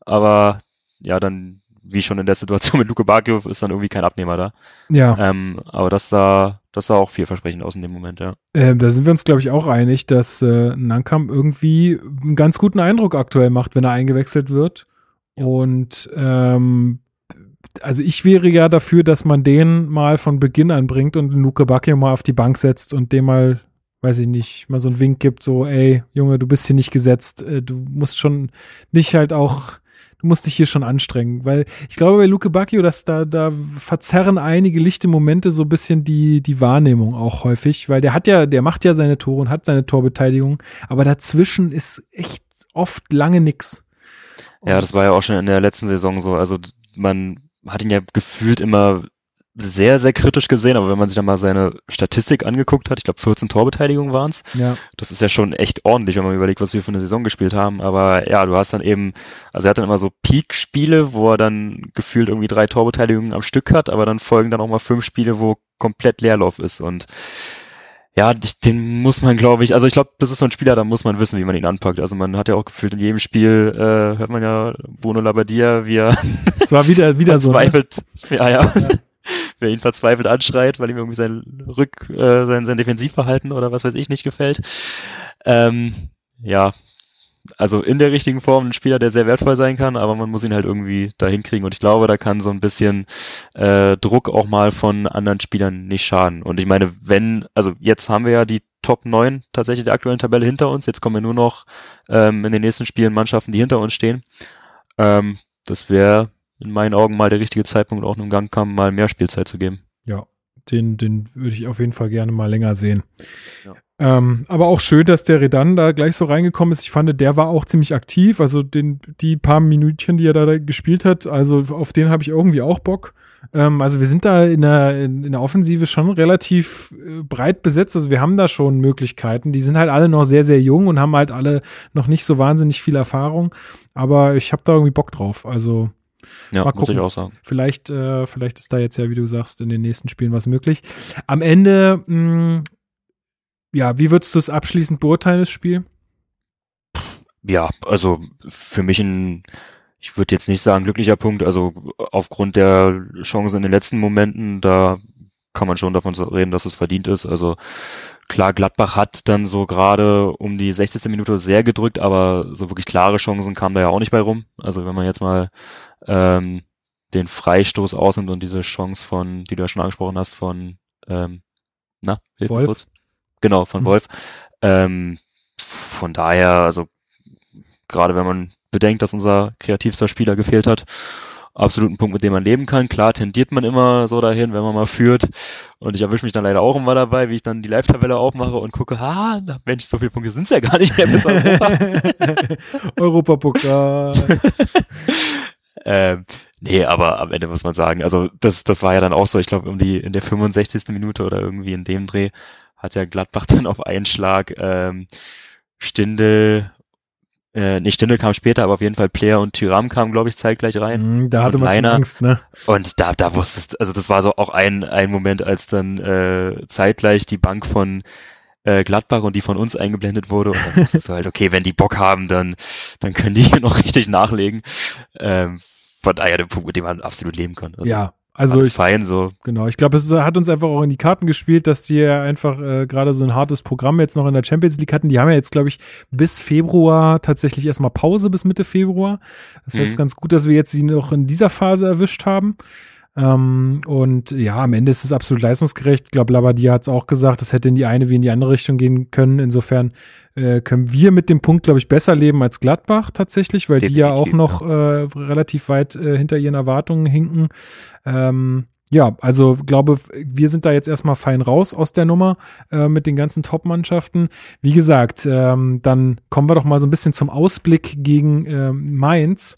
Aber ja, dann, wie schon in der Situation <laughs> mit Luke Bacchio, ist dann irgendwie kein Abnehmer da. Ja. Ähm, aber das sah, das sah auch vielversprechend aus in dem Moment, ja. Ähm, da sind wir uns, glaube ich, auch einig, dass äh, Nankam irgendwie einen ganz guten Eindruck aktuell macht, wenn er eingewechselt wird. Ja. Und ähm, also ich wäre ja dafür, dass man den mal von Beginn an bringt und Luke Bacchio mal auf die Bank setzt und dem mal, weiß ich nicht, mal so einen Wink gibt, so, ey, Junge, du bist hier nicht gesetzt, äh, du musst schon dich halt auch, du musst dich hier schon anstrengen, weil ich glaube bei Luke Bacchio, dass da, da verzerren einige lichte Momente so ein bisschen die, die Wahrnehmung auch häufig, weil der hat ja, der macht ja seine Tore und hat seine Torbeteiligung, aber dazwischen ist echt oft lange nix. Ja, das war ja auch schon in der letzten Saison so. Also man hat ihn ja gefühlt immer sehr, sehr kritisch gesehen, aber wenn man sich dann mal seine Statistik angeguckt hat, ich glaube 14 Torbeteiligungen waren es, ja. das ist ja schon echt ordentlich, wenn man überlegt, was wir für eine Saison gespielt haben. Aber ja, du hast dann eben, also er hat dann immer so Peak-Spiele, wo er dann gefühlt irgendwie drei Torbeteiligungen am Stück hat, aber dann folgen dann auch mal fünf Spiele, wo komplett Leerlauf ist und ja, den muss man, glaube ich, also ich glaube, das ist so ein Spieler, da muss man wissen, wie man ihn anpackt. Also man hat ja auch gefühlt in jedem Spiel, äh, hört man ja Bruno Labbadia, wie er es war wieder, wieder verzweifelt, <laughs> so. Ne? Ja, ja. ja. Wer ihn verzweifelt anschreit, weil ihm irgendwie sein Rück, äh, sein, sein Defensivverhalten oder was weiß ich nicht gefällt. Ähm, ja, also in der richtigen Form ein Spieler, der sehr wertvoll sein kann, aber man muss ihn halt irgendwie dahin kriegen. Und ich glaube, da kann so ein bisschen äh, Druck auch mal von anderen Spielern nicht schaden. Und ich meine, wenn, also jetzt haben wir ja die Top 9 tatsächlich der aktuellen Tabelle hinter uns. Jetzt kommen wir nur noch ähm, in den nächsten Spielen Mannschaften, die hinter uns stehen. Ähm, das wäre in meinen Augen mal der richtige Zeitpunkt, auch einem Gangkampf mal mehr Spielzeit zu geben. Ja, den, den würde ich auf jeden Fall gerne mal länger sehen. Ja. Ähm, aber auch schön, dass der Redan da gleich so reingekommen ist. Ich fand, der war auch ziemlich aktiv. Also den, die paar Minütchen, die er da gespielt hat, also auf den habe ich irgendwie auch Bock. Ähm, also wir sind da in der, in der Offensive schon relativ äh, breit besetzt. Also wir haben da schon Möglichkeiten. Die sind halt alle noch sehr, sehr jung und haben halt alle noch nicht so wahnsinnig viel Erfahrung. Aber ich habe da irgendwie Bock drauf. Also ja, mal gucken. muss ich auch sagen. Vielleicht, äh, vielleicht ist da jetzt ja, wie du sagst, in den nächsten Spielen was möglich. Am Ende mh, ja, wie würdest du es abschließend beurteilen, das Spiel? Ja, also für mich ein, ich würde jetzt nicht sagen glücklicher Punkt, also aufgrund der Chancen in den letzten Momenten, da kann man schon davon reden, dass es verdient ist. Also klar, Gladbach hat dann so gerade um die 60. Minute sehr gedrückt, aber so wirklich klare Chancen kamen da ja auch nicht bei rum. Also wenn man jetzt mal ähm, den Freistoß ausnimmt und diese Chance von, die du ja schon angesprochen hast, von ähm, na, hilf Wolf. kurz. Genau, von mhm. Wolf. Ähm, von daher, also gerade wenn man bedenkt, dass unser kreativster Spieler gefehlt hat, absoluten Punkt, mit dem man leben kann. Klar tendiert man immer so dahin, wenn man mal führt. Und ich erwische mich dann leider auch immer dabei, wie ich dann die Live-Tabelle aufmache und gucke, ah, Mensch, so viele Punkte sind's ja gar nicht mehr bis Europa. <laughs> Europapokal. <laughs> ähm, nee, aber am Ende muss man sagen, also das, das war ja dann auch so, ich glaube, um die in der 65. Minute oder irgendwie in dem Dreh hat ja Gladbach <laughs> dann auf einen Schlag ähm, Stindel äh, nicht Stindel kam später, aber auf jeden Fall Player und Tyram kamen, glaube ich, zeitgleich rein. Mm, da hatte man schon. Angst, ne? Und da, da wusstest, also das war so auch ein, ein Moment, als dann äh, zeitgleich die Bank von äh, Gladbach und die von uns eingeblendet wurde. Und dann wusstest du halt, okay, wenn die Bock haben, dann, dann können die hier noch <laughs> richtig nachlegen. Ähm, von daher der Punkt, mit dem man absolut leben kann. Also, Ja, also alles ich, fein, so. Genau, ich glaube, es hat uns einfach auch in die Karten gespielt, dass die ja einfach äh, gerade so ein hartes Programm jetzt noch in der Champions League hatten. Die haben ja jetzt, glaube ich, bis Februar tatsächlich erstmal Pause bis Mitte Februar. Das heißt, Mhm. ganz gut, dass wir jetzt sie noch in dieser Phase erwischt haben. Ähm, und ja, am Ende ist es absolut leistungsgerecht. Ich glaube, Labadia hat es auch gesagt, es hätte in die eine wie in die andere Richtung gehen können. Insofern äh, können wir mit dem Punkt, glaube ich, besser leben als Gladbach tatsächlich, weil die ja auch Definitiv, noch äh, relativ weit äh, hinter ihren Erwartungen hinken. Ähm, ja, also glaube, wir sind da jetzt erstmal fein raus aus der Nummer äh, mit den ganzen Top-Mannschaften. Wie gesagt, ähm, dann kommen wir doch mal so ein bisschen zum Ausblick gegen ähm, Mainz.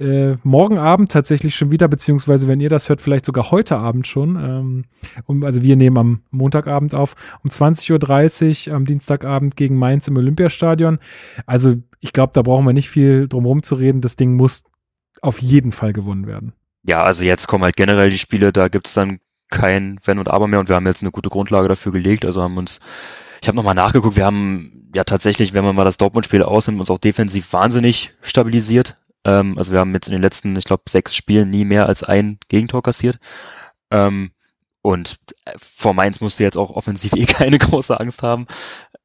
Äh, morgen Abend tatsächlich schon wieder, beziehungsweise wenn ihr das hört, vielleicht sogar heute Abend schon. Ähm, um, also wir nehmen am Montagabend auf, um 20.30 Uhr am Dienstagabend gegen Mainz im Olympiastadion. Also ich glaube, da brauchen wir nicht viel drum herum zu reden. Das Ding muss auf jeden Fall gewonnen werden. Ja, also jetzt kommen halt generell die Spiele, da gibt's dann kein Wenn und Aber mehr und wir haben jetzt eine gute Grundlage dafür gelegt. Also haben uns, ich habe nochmal nachgeguckt, wir haben ja tatsächlich, wenn man mal das Dortmund-Spiel ausnimmt, uns auch defensiv wahnsinnig stabilisiert. Ähm, also wir haben jetzt in den letzten, ich glaube, sechs Spielen nie mehr als ein Gegentor kassiert. Ähm, und äh, vor Mainz musst du jetzt auch offensiv <laughs> eh keine große Angst haben.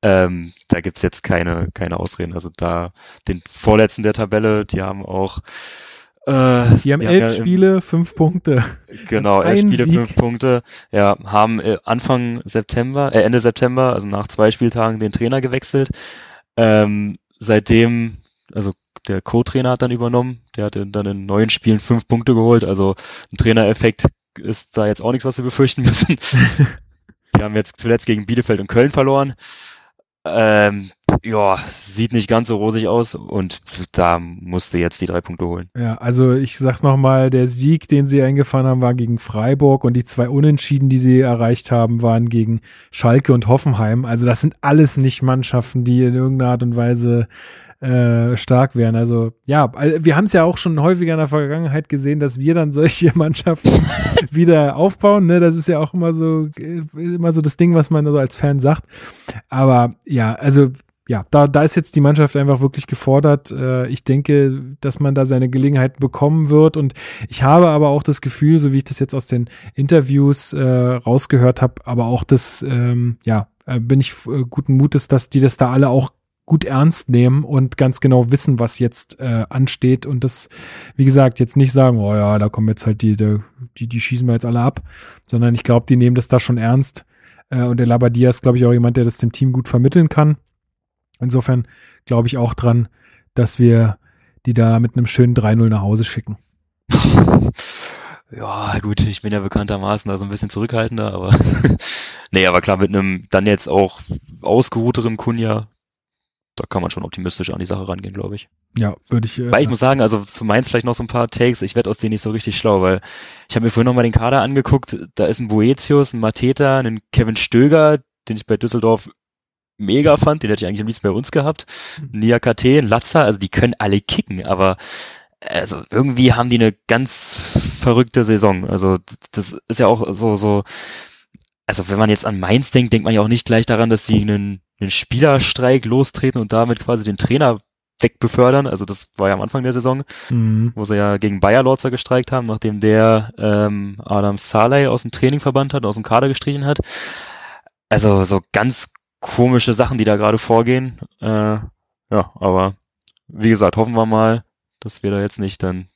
Ähm, da gibt's jetzt keine, keine Ausreden. Also da den Vorletzten der Tabelle, die haben auch äh, Die haben die elf ja im- Spiele, fünf Punkte. Genau, elf Spiele, Sieg. fünf Punkte. Ja, haben äh, Anfang September, äh, Ende September, also nach zwei Spieltagen den Trainer gewechselt. Ähm, seitdem, also der Co-Trainer hat dann übernommen, der hat dann in neun Spielen fünf Punkte geholt. Also ein Trainereffekt ist da jetzt auch nichts, was wir befürchten <laughs> müssen. wir haben jetzt zuletzt gegen Bielefeld und Köln verloren. Ähm, ja, sieht nicht ganz so rosig aus und da musste jetzt die drei Punkte holen. Ja, also ich sag's nochmal, der Sieg, den sie eingefahren haben, war gegen Freiburg und die zwei Unentschieden, die sie erreicht haben, waren gegen Schalke und Hoffenheim. Also das sind alles nicht Mannschaften, die in irgendeiner Art und Weise äh, stark wären. Also ja, also wir haben es ja auch schon häufiger in der Vergangenheit gesehen, dass wir dann <laughs> solche Mannschaften <laughs> wieder aufbauen. Ne? Das ist ja auch immer so äh, immer so das Ding, was man so als Fan sagt. Aber ja, also ja, da, da ist jetzt die Mannschaft einfach wirklich gefordert. Äh, ich denke, dass man da seine Gelegenheit bekommen wird. Und ich habe aber auch das Gefühl, so wie ich das jetzt aus den Interviews äh, rausgehört habe, aber auch das, ähm, ja, äh, bin ich äh, guten Mutes, dass die das da alle auch gut ernst nehmen und ganz genau wissen, was jetzt äh, ansteht und das, wie gesagt, jetzt nicht sagen, oh ja, da kommen jetzt halt die, die, die, die schießen wir jetzt alle ab, sondern ich glaube, die nehmen das da schon ernst. Äh, und der Labadia ist, glaube ich, auch jemand, der das dem Team gut vermitteln kann. Insofern glaube ich auch dran, dass wir die da mit einem schönen 3-0 nach Hause schicken. <laughs> Ja, gut, ich bin ja bekanntermaßen da so ein bisschen zurückhaltender, aber <laughs> nee, aber klar, mit einem dann jetzt auch ausgeruhterem Kunja, da kann man schon optimistisch an die Sache rangehen, glaube ich. Ja, würde ich. Äh, Weil ich muss sagen, also zu Mainz vielleicht noch so ein paar Takes, ich werde aus denen nicht so richtig schlau, weil ich habe mir vorhin nochmal den Kader angeguckt, da ist ein Boetius, ein Mateta, ein Kevin Stöger, den ich bei Düsseldorf mega fand, den hätte ich eigentlich am liebsten bei uns gehabt, Nia KT, ein Latzer, also die können alle kicken, aber also irgendwie haben die eine ganz verrückte Saison. Also das ist ja auch so, so, also wenn man jetzt an Mainz denkt, denkt man ja auch nicht gleich daran, dass sie einen, einen Spielerstreik lostreten und damit quasi den Trainer wegbefördern. Also das war ja am Anfang der Saison, Mhm. wo sie ja gegen Bayer Lorzer gestreikt haben, nachdem der ähm, Adam Saleh aus dem Training verbannt hat, aus dem Kader gestrichen hat. Also so ganz komische Sachen, die da gerade vorgehen. Äh, ja, aber wie gesagt, hoffen wir mal, dass wir da jetzt nicht dann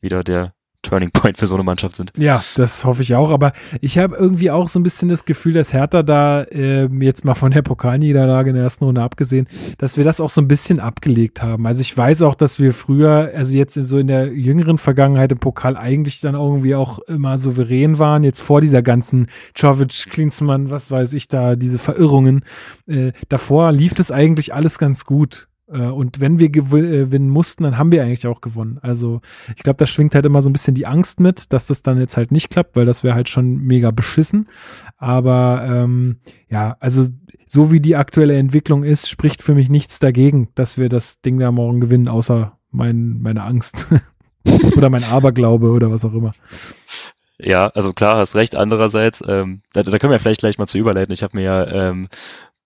wieder der Turning Point für so eine Mannschaft sind. Ja, das hoffe ich auch. Aber ich habe irgendwie auch so ein bisschen das Gefühl, dass Hertha da äh, jetzt mal von der Pokalniederlage in der ersten Runde abgesehen, dass wir das auch so ein bisschen abgelegt haben. Also ich weiß auch, dass wir früher, also jetzt so in der jüngeren Vergangenheit im Pokal eigentlich dann irgendwie auch immer souverän waren. Jetzt vor dieser ganzen Czovic, Klinsmann, was weiß ich da, diese Verirrungen. Äh, davor lief das eigentlich alles ganz gut. Äh, und wenn wir äh, gewinnen mussten, dann haben wir eigentlich auch gewonnen. Also ich glaube, da schwingt halt immer so ein bisschen die Angst mit, dass das dann jetzt halt nicht klappt, weil das wäre halt schon mega beschissen. Aber ähm, ja, also so wie die aktuelle Entwicklung ist, spricht für mich nichts dagegen, dass wir das Ding da morgen gewinnen, außer mein, meine Angst <laughs> oder mein Aberglaube oder was auch immer. Ja, also klar, hast recht. Andererseits, ähm, da, da können wir vielleicht gleich mal zu überleiten. Ich habe mir ja ähm,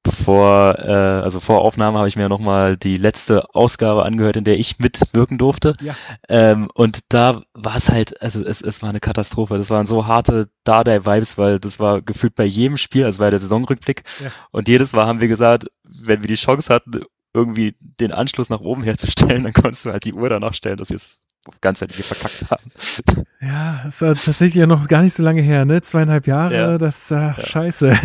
bevor, äh, also vor Aufnahme habe ich mir nochmal die letzte Ausgabe angehört, in der ich mitwirken durfte. Ja. Ähm, und da war es halt, also es, es war eine Katastrophe. Das waren so harte Dardai-Vibes, weil das war gefühlt bei jedem Spiel, also war der Saisonrückblick. Ja. Und jedes Mal haben wir gesagt, wenn wir die Chance hatten, irgendwie den Anschluss nach oben herzustellen, <laughs> dann konntest du halt die Uhr danach stellen, dass wir es ganzheitlich verkackt <laughs> haben. Ja, ist ja tatsächlich ja noch gar nicht so lange her, ne? Zweieinhalb Jahre, ja. das ach, ja. scheiße.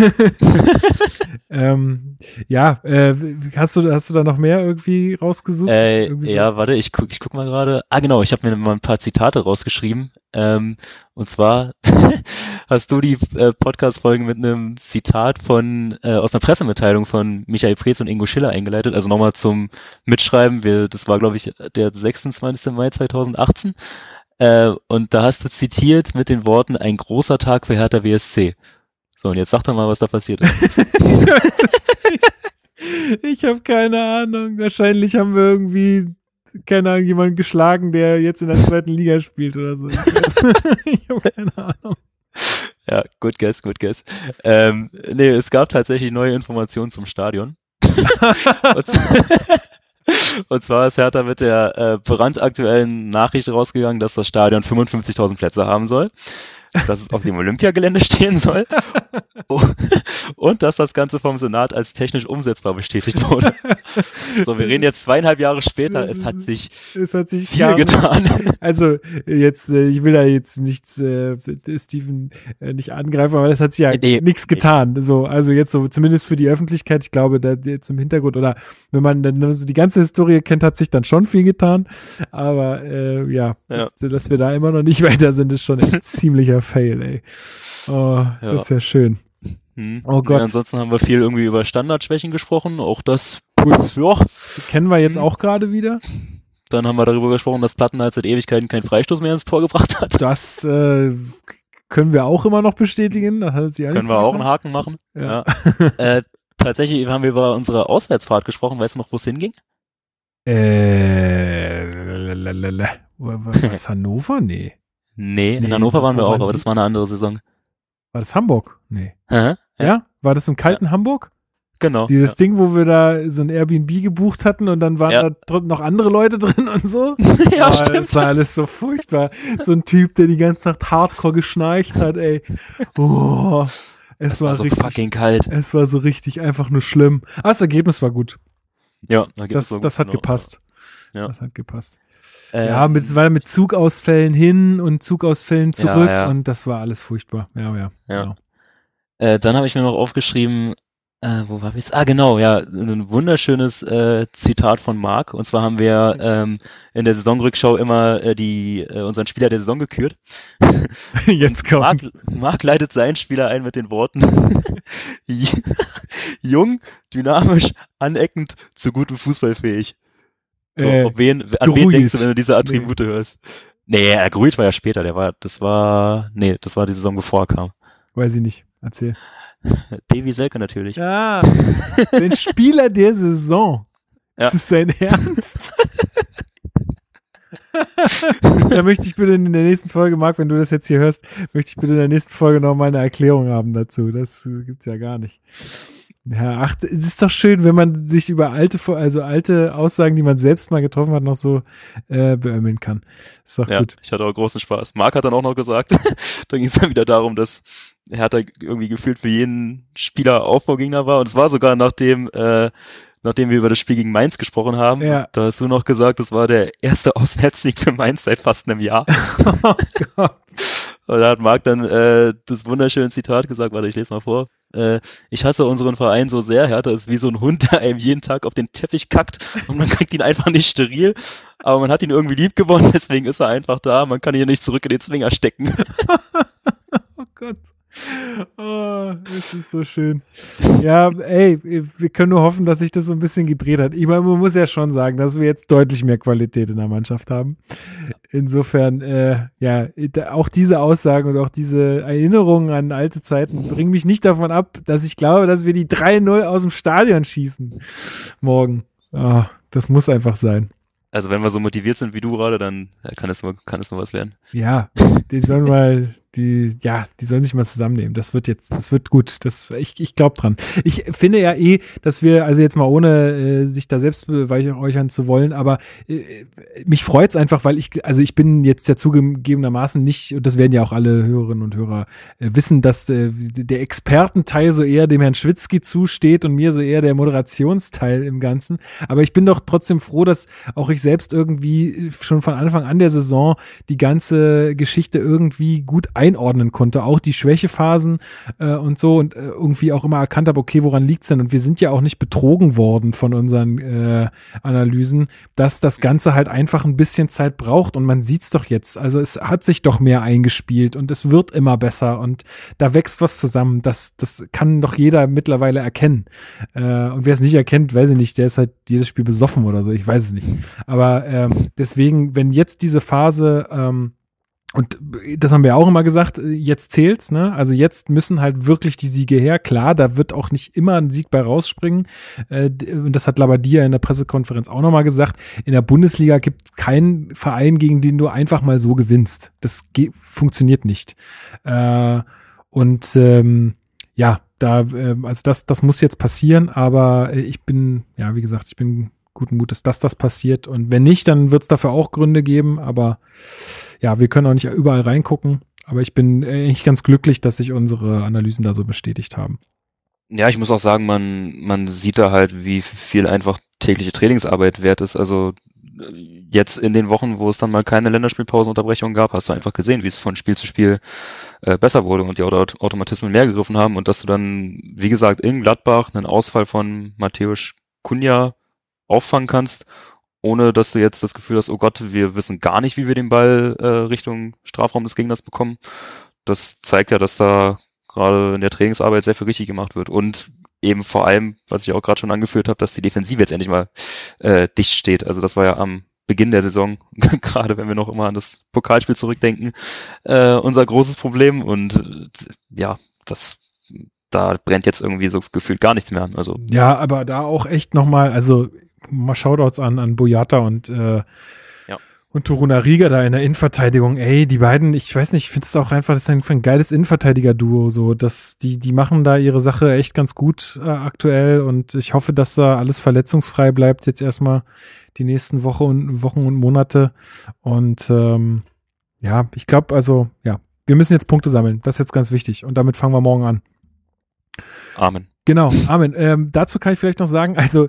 <laughs> ähm, ja, äh, hast du hast du da noch mehr irgendwie rausgesucht? Äh, irgendwie ja, so? warte, ich guck, ich guck mal gerade. Ah, genau, ich habe mir mal ein paar Zitate rausgeschrieben. Ähm, und zwar <laughs> hast du die äh, Podcast-Folgen mit einem Zitat von äh, aus einer Pressemitteilung von Michael Preetz und Ingo Schiller eingeleitet. Also nochmal zum Mitschreiben. Wir, das war, glaube ich, der 26. Mai 2018. Äh, und da hast du zitiert mit den Worten, ein großer Tag für Hertha WSC. So, und jetzt sag doch mal, was da passiert ist. <laughs> ich habe keine Ahnung. Wahrscheinlich haben wir irgendwie keine Ahnung, jemanden geschlagen, der jetzt in der zweiten Liga spielt oder so. <laughs> ich habe keine Ahnung. Ja, good guess, good guess. Ähm, nee, es gab tatsächlich neue Informationen zum Stadion. <laughs> und, <laughs> und, zwar ist Hertha mit der äh, brandaktuellen Nachricht rausgegangen, dass das Stadion 55.000 Plätze haben soll dass es auf dem Olympiagelände stehen soll <laughs> und dass das Ganze vom Senat als technisch umsetzbar bestätigt wurde. So, wir reden jetzt zweieinhalb Jahre später, es hat sich, es hat sich viel getan. Also jetzt, äh, ich will da jetzt nichts, äh, Steven äh, nicht angreifen, aber es hat sich ja nee, nichts getan. Nee. So, also jetzt so zumindest für die Öffentlichkeit, ich glaube, da jetzt im Hintergrund oder wenn man dann so die ganze Historie kennt, hat sich dann schon viel getan. Aber äh, ja, ja. Dass, dass wir da immer noch nicht <laughs> weiter sind, ist schon ein <laughs> ziemlicher Fail, ey. Oh, ja. das ist ja schön. Hm. Oh Gott. Ja, ansonsten haben wir viel irgendwie über Standardschwächen gesprochen. Auch das, ja. Kennen wir jetzt hm. auch gerade wieder. Dann haben wir darüber gesprochen, dass Plattenhardt seit Ewigkeiten keinen Freistoß mehr ins Tor gebracht hat. Das äh, können wir auch immer noch bestätigen. Können wir auch einen Haken machen. Ja. <laughs> äh, tatsächlich haben wir über unsere Auswärtsfahrt gesprochen. Weißt du noch, wo es hinging? Äh, was Hannover? Nee. Nee, in Hannover waren wir auch, aber das war eine andere Saison. War das Hamburg? Nee. Hä? Ja? ja? War das im kalten ja. Hamburg? Genau. Dieses ja. Ding, wo wir da so ein Airbnb gebucht hatten und dann waren ja. da noch andere Leute <laughs> drin und so. <laughs> ja, oh, stimmt. Das war alles so furchtbar. So ein Typ, der die ganze Nacht Hardcore geschnarcht hat, ey. Oh, es das war, war so richtig, fucking kalt. Es war so richtig einfach nur schlimm. Aber das Ergebnis war gut. Ja, das, das, das hat genau. gepasst. Ja. Das hat gepasst. Äh, ja, mit, weil mit Zugausfällen hin und Zugausfällen zurück ja, ja. und das war alles furchtbar. Ja, ja. ja. Genau. Äh, dann habe ich mir noch aufgeschrieben, äh, wo war ich? Ah, genau, ja, ein wunderschönes äh, Zitat von Marc. Und zwar haben wir ähm, in der Saisonrückschau immer äh, die äh, unseren Spieler der Saison gekürt. <laughs> Jetzt kommt. Marc, Marc leitet seinen Spieler ein mit den Worten: <laughs> <laughs> Jung, dynamisch, aneckend, zu gutem Fußballfähig. Äh, so, wen, an wen denkst du, wenn du diese Attribute nee. hörst? Nee, er Gruit war ja später, der war, das war, nee, das war die Saison, bevor er kam. Weiß ich nicht, erzähl. <laughs> Davy Selke natürlich. Ja, den Spieler der Saison. Ja. Das ist sein Ernst. <laughs> da möchte ich bitte in der nächsten Folge, Marc, wenn du das jetzt hier hörst, möchte ich bitte in der nächsten Folge noch mal eine Erklärung haben dazu. Das gibt's ja gar nicht. Ja, ach, es ist doch schön, wenn man sich über alte, also alte Aussagen, die man selbst mal getroffen hat, noch so äh, beömmeln kann. Ist doch ja, gut. Ich hatte auch großen Spaß. Marc hat dann auch noch gesagt, <laughs> da ging es dann wieder darum, dass Hertha irgendwie gefühlt für jeden Spieler Aufbaugegner war. Und es war sogar nachdem, äh, nachdem wir über das Spiel gegen Mainz gesprochen haben, Ja. da hast du noch gesagt, das war der erste Auswärtssieg für Mainz seit fast einem Jahr. <laughs> oh Gott. Und da hat Marc dann äh, das wunderschöne Zitat gesagt, warte, ich lese mal vor. Äh, ich hasse unseren Verein so sehr, Hertha ist wie so ein Hund, <laughs> der einem jeden Tag auf den Teppich kackt und man kriegt ihn einfach nicht steril, aber man hat ihn irgendwie lieb gewonnen, <laughs> deswegen ist er einfach da, man kann ihn nicht zurück in den Zwinger stecken. <laughs> Oh Gott. <laughs> Oh, das ist so schön. Ja, ey, wir können nur hoffen, dass sich das so ein bisschen gedreht hat. Ich meine, man muss ja schon sagen, dass wir jetzt deutlich mehr Qualität in der Mannschaft haben. Insofern, äh, ja, auch diese Aussagen und auch diese Erinnerungen an alte Zeiten bringen mich nicht davon ab, dass ich glaube, dass wir die 3-0 aus dem Stadion schießen morgen. Ah, das muss einfach sein. Also wenn wir so motiviert sind wie du gerade, dann kann es nur, kann es nur was werden. Ja, die sollen mal, die, ja, die sollen sich mal zusammennehmen. Das wird jetzt, das wird gut. Das, ich, ich glaube dran. Ich finde ja eh, dass wir, also jetzt mal ohne äh, sich da selbst beweihräuchern zu wollen, aber äh, mich freut's einfach, weil ich, also ich bin jetzt ja zugegebenermaßen nicht, und das werden ja auch alle Hörerinnen und Hörer äh, wissen, dass äh, der Expertenteil so eher dem Herrn Schwitzky zusteht und mir so eher der Moderationsteil im Ganzen. Aber ich bin doch trotzdem froh, dass auch ich selbst irgendwie schon von Anfang an der Saison die ganze Geschichte irgendwie gut einordnen konnte, auch die Schwächephasen äh, und so und äh, irgendwie auch immer erkannt habe, okay, woran liegt's denn? Und wir sind ja auch nicht betrogen worden von unseren äh, Analysen, dass das Ganze halt einfach ein bisschen Zeit braucht und man sieht's doch jetzt. Also es hat sich doch mehr eingespielt und es wird immer besser und da wächst was zusammen. Das, das kann doch jeder mittlerweile erkennen. Äh, und wer es nicht erkennt, weiß ich nicht, der ist halt jedes Spiel besoffen oder so, ich weiß es nicht. Aber ähm, deswegen, wenn jetzt diese Phase ähm, und das haben wir auch immer gesagt, jetzt zählt's, ne? Also jetzt müssen halt wirklich die Siege her. Klar, da wird auch nicht immer ein Sieg bei rausspringen. Äh, Und das hat Labadia in der Pressekonferenz auch nochmal gesagt. In der Bundesliga gibt es keinen Verein, gegen den du einfach mal so gewinnst. Das funktioniert nicht. Äh, Und ähm, ja, da, also das, das muss jetzt passieren, aber äh, ich bin, ja, wie gesagt, ich bin guten Mutes, dass das passiert. Und wenn nicht, dann wird es dafür auch Gründe geben, aber ja, wir können auch nicht überall reingucken. Aber ich bin äh, eigentlich ganz glücklich, dass sich unsere Analysen da so bestätigt haben. Ja, ich muss auch sagen, man, man sieht da halt, wie viel einfach tägliche Trainingsarbeit wert ist. Also äh, jetzt in den Wochen, wo es dann mal keine Länderspielpausenunterbrechung gab, hast du einfach gesehen, wie es von Spiel zu Spiel äh, besser wurde und die Auto Automatismen mehr gegriffen haben und dass du dann, wie gesagt, in Gladbach einen Ausfall von Matthäus Kunja auffangen kannst, ohne dass du jetzt das Gefühl hast, oh Gott, wir wissen gar nicht, wie wir den Ball äh, Richtung Strafraum des Gegners bekommen. Das zeigt ja, dass da gerade in der Trainingsarbeit sehr viel richtig gemacht wird und eben vor allem, was ich auch gerade schon angeführt habe, dass die Defensive jetzt endlich mal äh, dicht steht. Also das war ja am Beginn der Saison, <laughs> gerade wenn wir noch immer an das Pokalspiel zurückdenken, äh, unser großes Problem und äh, ja, das da brennt jetzt irgendwie so gefühlt gar nichts mehr an. Also Ja, aber da auch echt nochmal, also mal Shoutouts an, an Boyata und, äh, Ja. und Toruna Riga da in der Innenverteidigung. Ey, die beiden, ich weiß nicht, ich finde es auch einfach, das ist ein, ein geiles Innenverteidiger-Duo. So, dass die, die machen da ihre Sache echt ganz gut äh, aktuell und ich hoffe, dass da alles verletzungsfrei bleibt jetzt erstmal die nächsten Woche und, Wochen und Monate. Und ähm, ja, ich glaube, also, ja, wir müssen jetzt Punkte sammeln. Das ist jetzt ganz wichtig. Und damit fangen wir morgen an. Amen. Genau, Amen. Ähm, dazu kann ich vielleicht noch sagen, also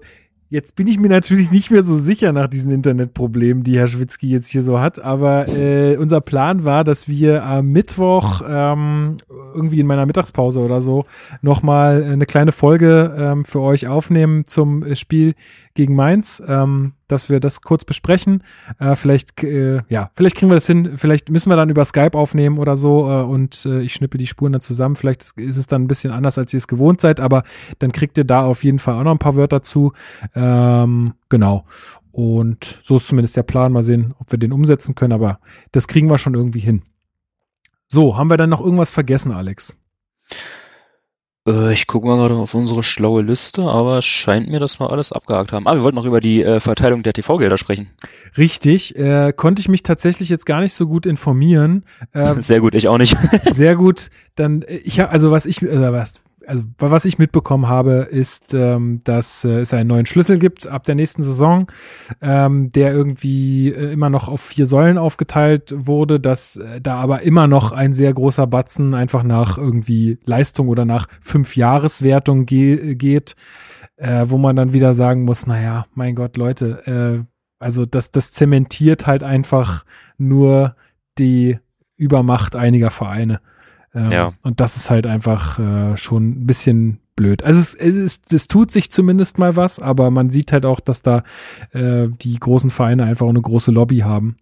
jetzt bin ich mir natürlich nicht mehr so sicher nach diesen Internetproblemen, die Herr Schwitzky jetzt hier so hat, aber äh, unser Plan war, dass wir am Mittwoch ähm, irgendwie in meiner Mittagspause oder so nochmal eine kleine Folge ähm, für euch aufnehmen zum äh, Spiel gegen Mainz, ähm, dass wir das kurz besprechen. Äh, vielleicht, äh, ja, vielleicht kriegen wir das hin. Vielleicht müssen wir dann über Skype aufnehmen oder so äh, und äh, ich schnippe die Spuren dann zusammen. Vielleicht ist es dann ein bisschen anders, als ihr es gewohnt seid, aber dann kriegt ihr da auf jeden Fall auch noch ein paar Wörter zu. Ähm, genau. Und so ist zumindest der Plan. Mal sehen, ob wir den umsetzen können, aber das kriegen wir schon irgendwie hin. So, haben wir dann noch irgendwas vergessen, Alex? Äh, ich gucke mal gerade auf unsere schlaue Liste, aber es scheint mir, dass wir alles abgehakt haben. Ah, wir wollten noch über die äh, Verteilung der TV-Gelder sprechen. Richtig, äh, konnte ich mich tatsächlich jetzt gar nicht so gut informieren. Äh, <laughs> Sehr gut, ich auch nicht. <laughs> sehr gut. Dann, äh, ich habe, also was ich, äh, was, also was ich mitbekommen habe, ist, ähm, dass äh, es einen neuen Schlüssel gibt ab der nächsten Saison, ähm, der irgendwie äh, immer noch auf vier Säulen aufgeteilt wurde, dass äh, da aber immer noch ein sehr großer Batzen einfach nach irgendwie Leistung oder nach fünf Jahreswertung ge geht, äh, wo man dann wieder sagen muss, naja, mein Gott, Leute, äh, also das, das zementiert halt einfach nur die Übermacht einiger Vereine. Ähm, ja. Und das ist halt einfach äh, schon ein bisschen blöd. Also es, es, es tut sich zumindest mal was, aber man sieht halt auch, dass da äh, die großen Vereine einfach auch eine große Lobby haben.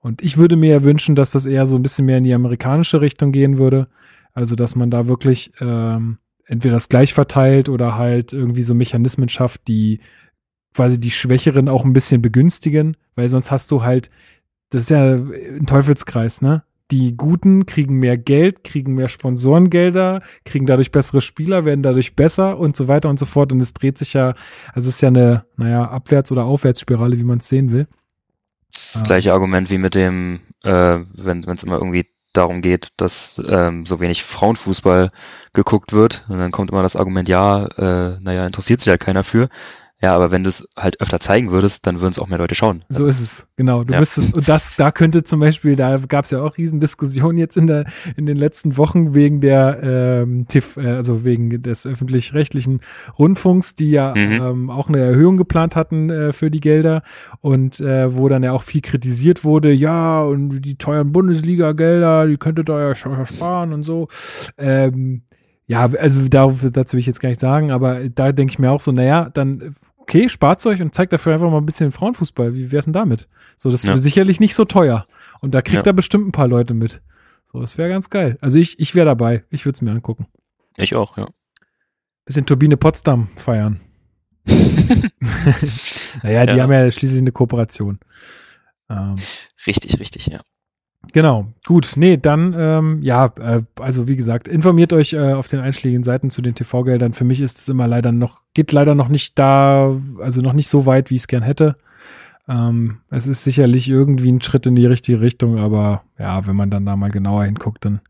Und ich würde mir ja wünschen, dass das eher so ein bisschen mehr in die amerikanische Richtung gehen würde. Also dass man da wirklich ähm, entweder das gleich verteilt oder halt irgendwie so Mechanismen schafft, die quasi die Schwächeren auch ein bisschen begünstigen, weil sonst hast du halt, das ist ja ein Teufelskreis, ne? Die Guten kriegen mehr Geld, kriegen mehr Sponsorengelder, kriegen dadurch bessere Spieler, werden dadurch besser und so weiter und so fort. Und es dreht sich ja, also es ist ja eine, naja, Abwärts- oder Aufwärtsspirale, wie man es sehen will. Das, das gleiche Argument wie mit dem, äh, wenn es immer irgendwie darum geht, dass ähm, so wenig Frauenfußball geguckt wird. Und dann kommt immer das Argument, ja, äh, naja, interessiert sich ja keiner für. Ja, aber wenn du es halt öfter zeigen würdest, dann würden es auch mehr Leute schauen. So ist es, genau. Du ja. müsstest, und das, da könnte zum Beispiel, da gab es ja auch Riesendiskussionen jetzt in der, in den letzten Wochen wegen der ähm, TIF, äh, also wegen des öffentlich-rechtlichen Rundfunks, die ja mhm. ähm, auch eine Erhöhung geplant hatten äh, für die Gelder und äh, wo dann ja auch viel kritisiert wurde, ja, und die teuren Bundesliga-Gelder, die könntet ihr ja sparen und so. Ähm, ja, also darauf, dazu will ich jetzt gar nicht sagen, aber da denke ich mir auch so, naja, dann okay, spart euch und zeigt dafür einfach mal ein bisschen Frauenfußball. Wie wär's denn damit? So, das ja. sicherlich nicht so teuer. Und da kriegt ja. er bestimmt ein paar Leute mit. So, das wäre ganz geil. Also ich, ich wäre dabei. Ich würde es mir angucken. Ich auch, ja. Bisschen Turbine Potsdam feiern. <laughs> <laughs> naja, die ja. haben ja schließlich eine Kooperation. Ähm, richtig, richtig, ja. Genau, gut. Nee, dann, ähm, ja, äh, also wie gesagt, informiert euch äh, auf den einschlägigen Seiten zu den TV-Geldern. Für mich ist es immer leider noch, geht leider noch nicht da, also noch nicht so weit, wie ich es gern hätte. Ähm, es ist sicherlich irgendwie ein Schritt in die richtige Richtung, aber ja, wenn man dann da mal genauer hinguckt, dann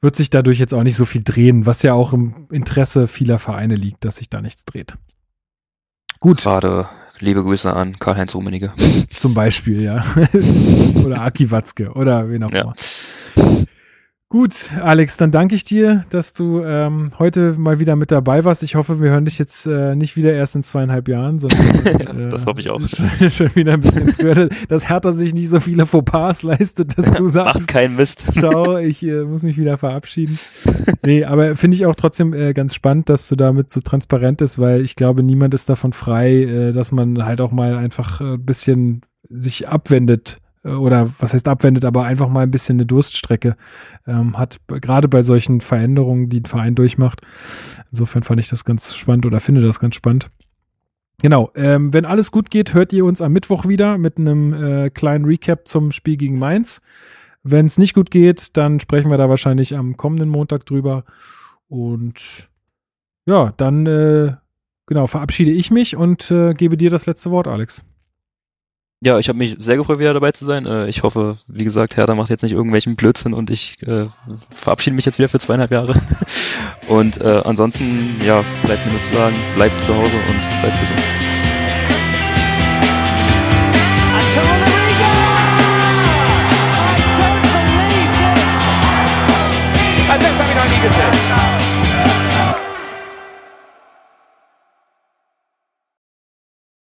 wird sich dadurch jetzt auch nicht so viel drehen, was ja auch im Interesse vieler Vereine liegt, dass sich da nichts dreht. Gut. Gerade Liebe Grüße an Karl-Heinz Rummenigge. <laughs> Zum Beispiel, ja. <laughs> oder Aki Watzke oder wen auch immer. Gut, Alex, dann danke ich dir, dass du ähm, heute mal wieder mit dabei warst. Ich hoffe, wir hören dich jetzt äh, nicht wieder erst in zweieinhalb Jahren, sondern <laughs> äh, das hoffe ich auch. <laughs> Schon, schon, wieder ein bisschen früher, dass Hertha sich nicht so viele Fauxpas leistet, dass du <laughs> sagst, Mach keinen Mist. Schau, ich äh, muss mich wieder verabschieden. Nee, aber finde ich auch trotzdem äh, ganz spannend, dass du damit so transparent ist, weil ich glaube, niemand ist davon frei, äh, dass man halt auch mal einfach ein äh, bisschen sich abwendet oder was heißt abwendet, aber einfach mal ein bisschen eine Durststrecke ähm, hat, gerade bei solchen Veränderungen, die ein Verein durchmacht. Insofern fand ich das ganz spannend oder finde das ganz spannend. Genau, ähm, wenn alles gut geht, hört ihr uns am Mittwoch wieder mit einem äh, kleinen Recap zum Spiel gegen Mainz. Wenn es nicht gut geht, dann sprechen wir da wahrscheinlich am kommenden Montag drüber. Und ja, dann äh, genau verabschiede ich mich und äh, gebe dir das letzte Wort, Alex. Ja, ich habe mich sehr gefreut, wieder dabei zu sein. Äh, ich hoffe, wie gesagt, Hertha macht jetzt nicht irgendwelchen Blödsinn und ich äh, verabschiede mich jetzt wieder für zweieinhalb Jahre. <laughs> Und äh, ansonsten, ja, bleibt mir nur zu sagen, bleibt zu Hause und bleibt gesund.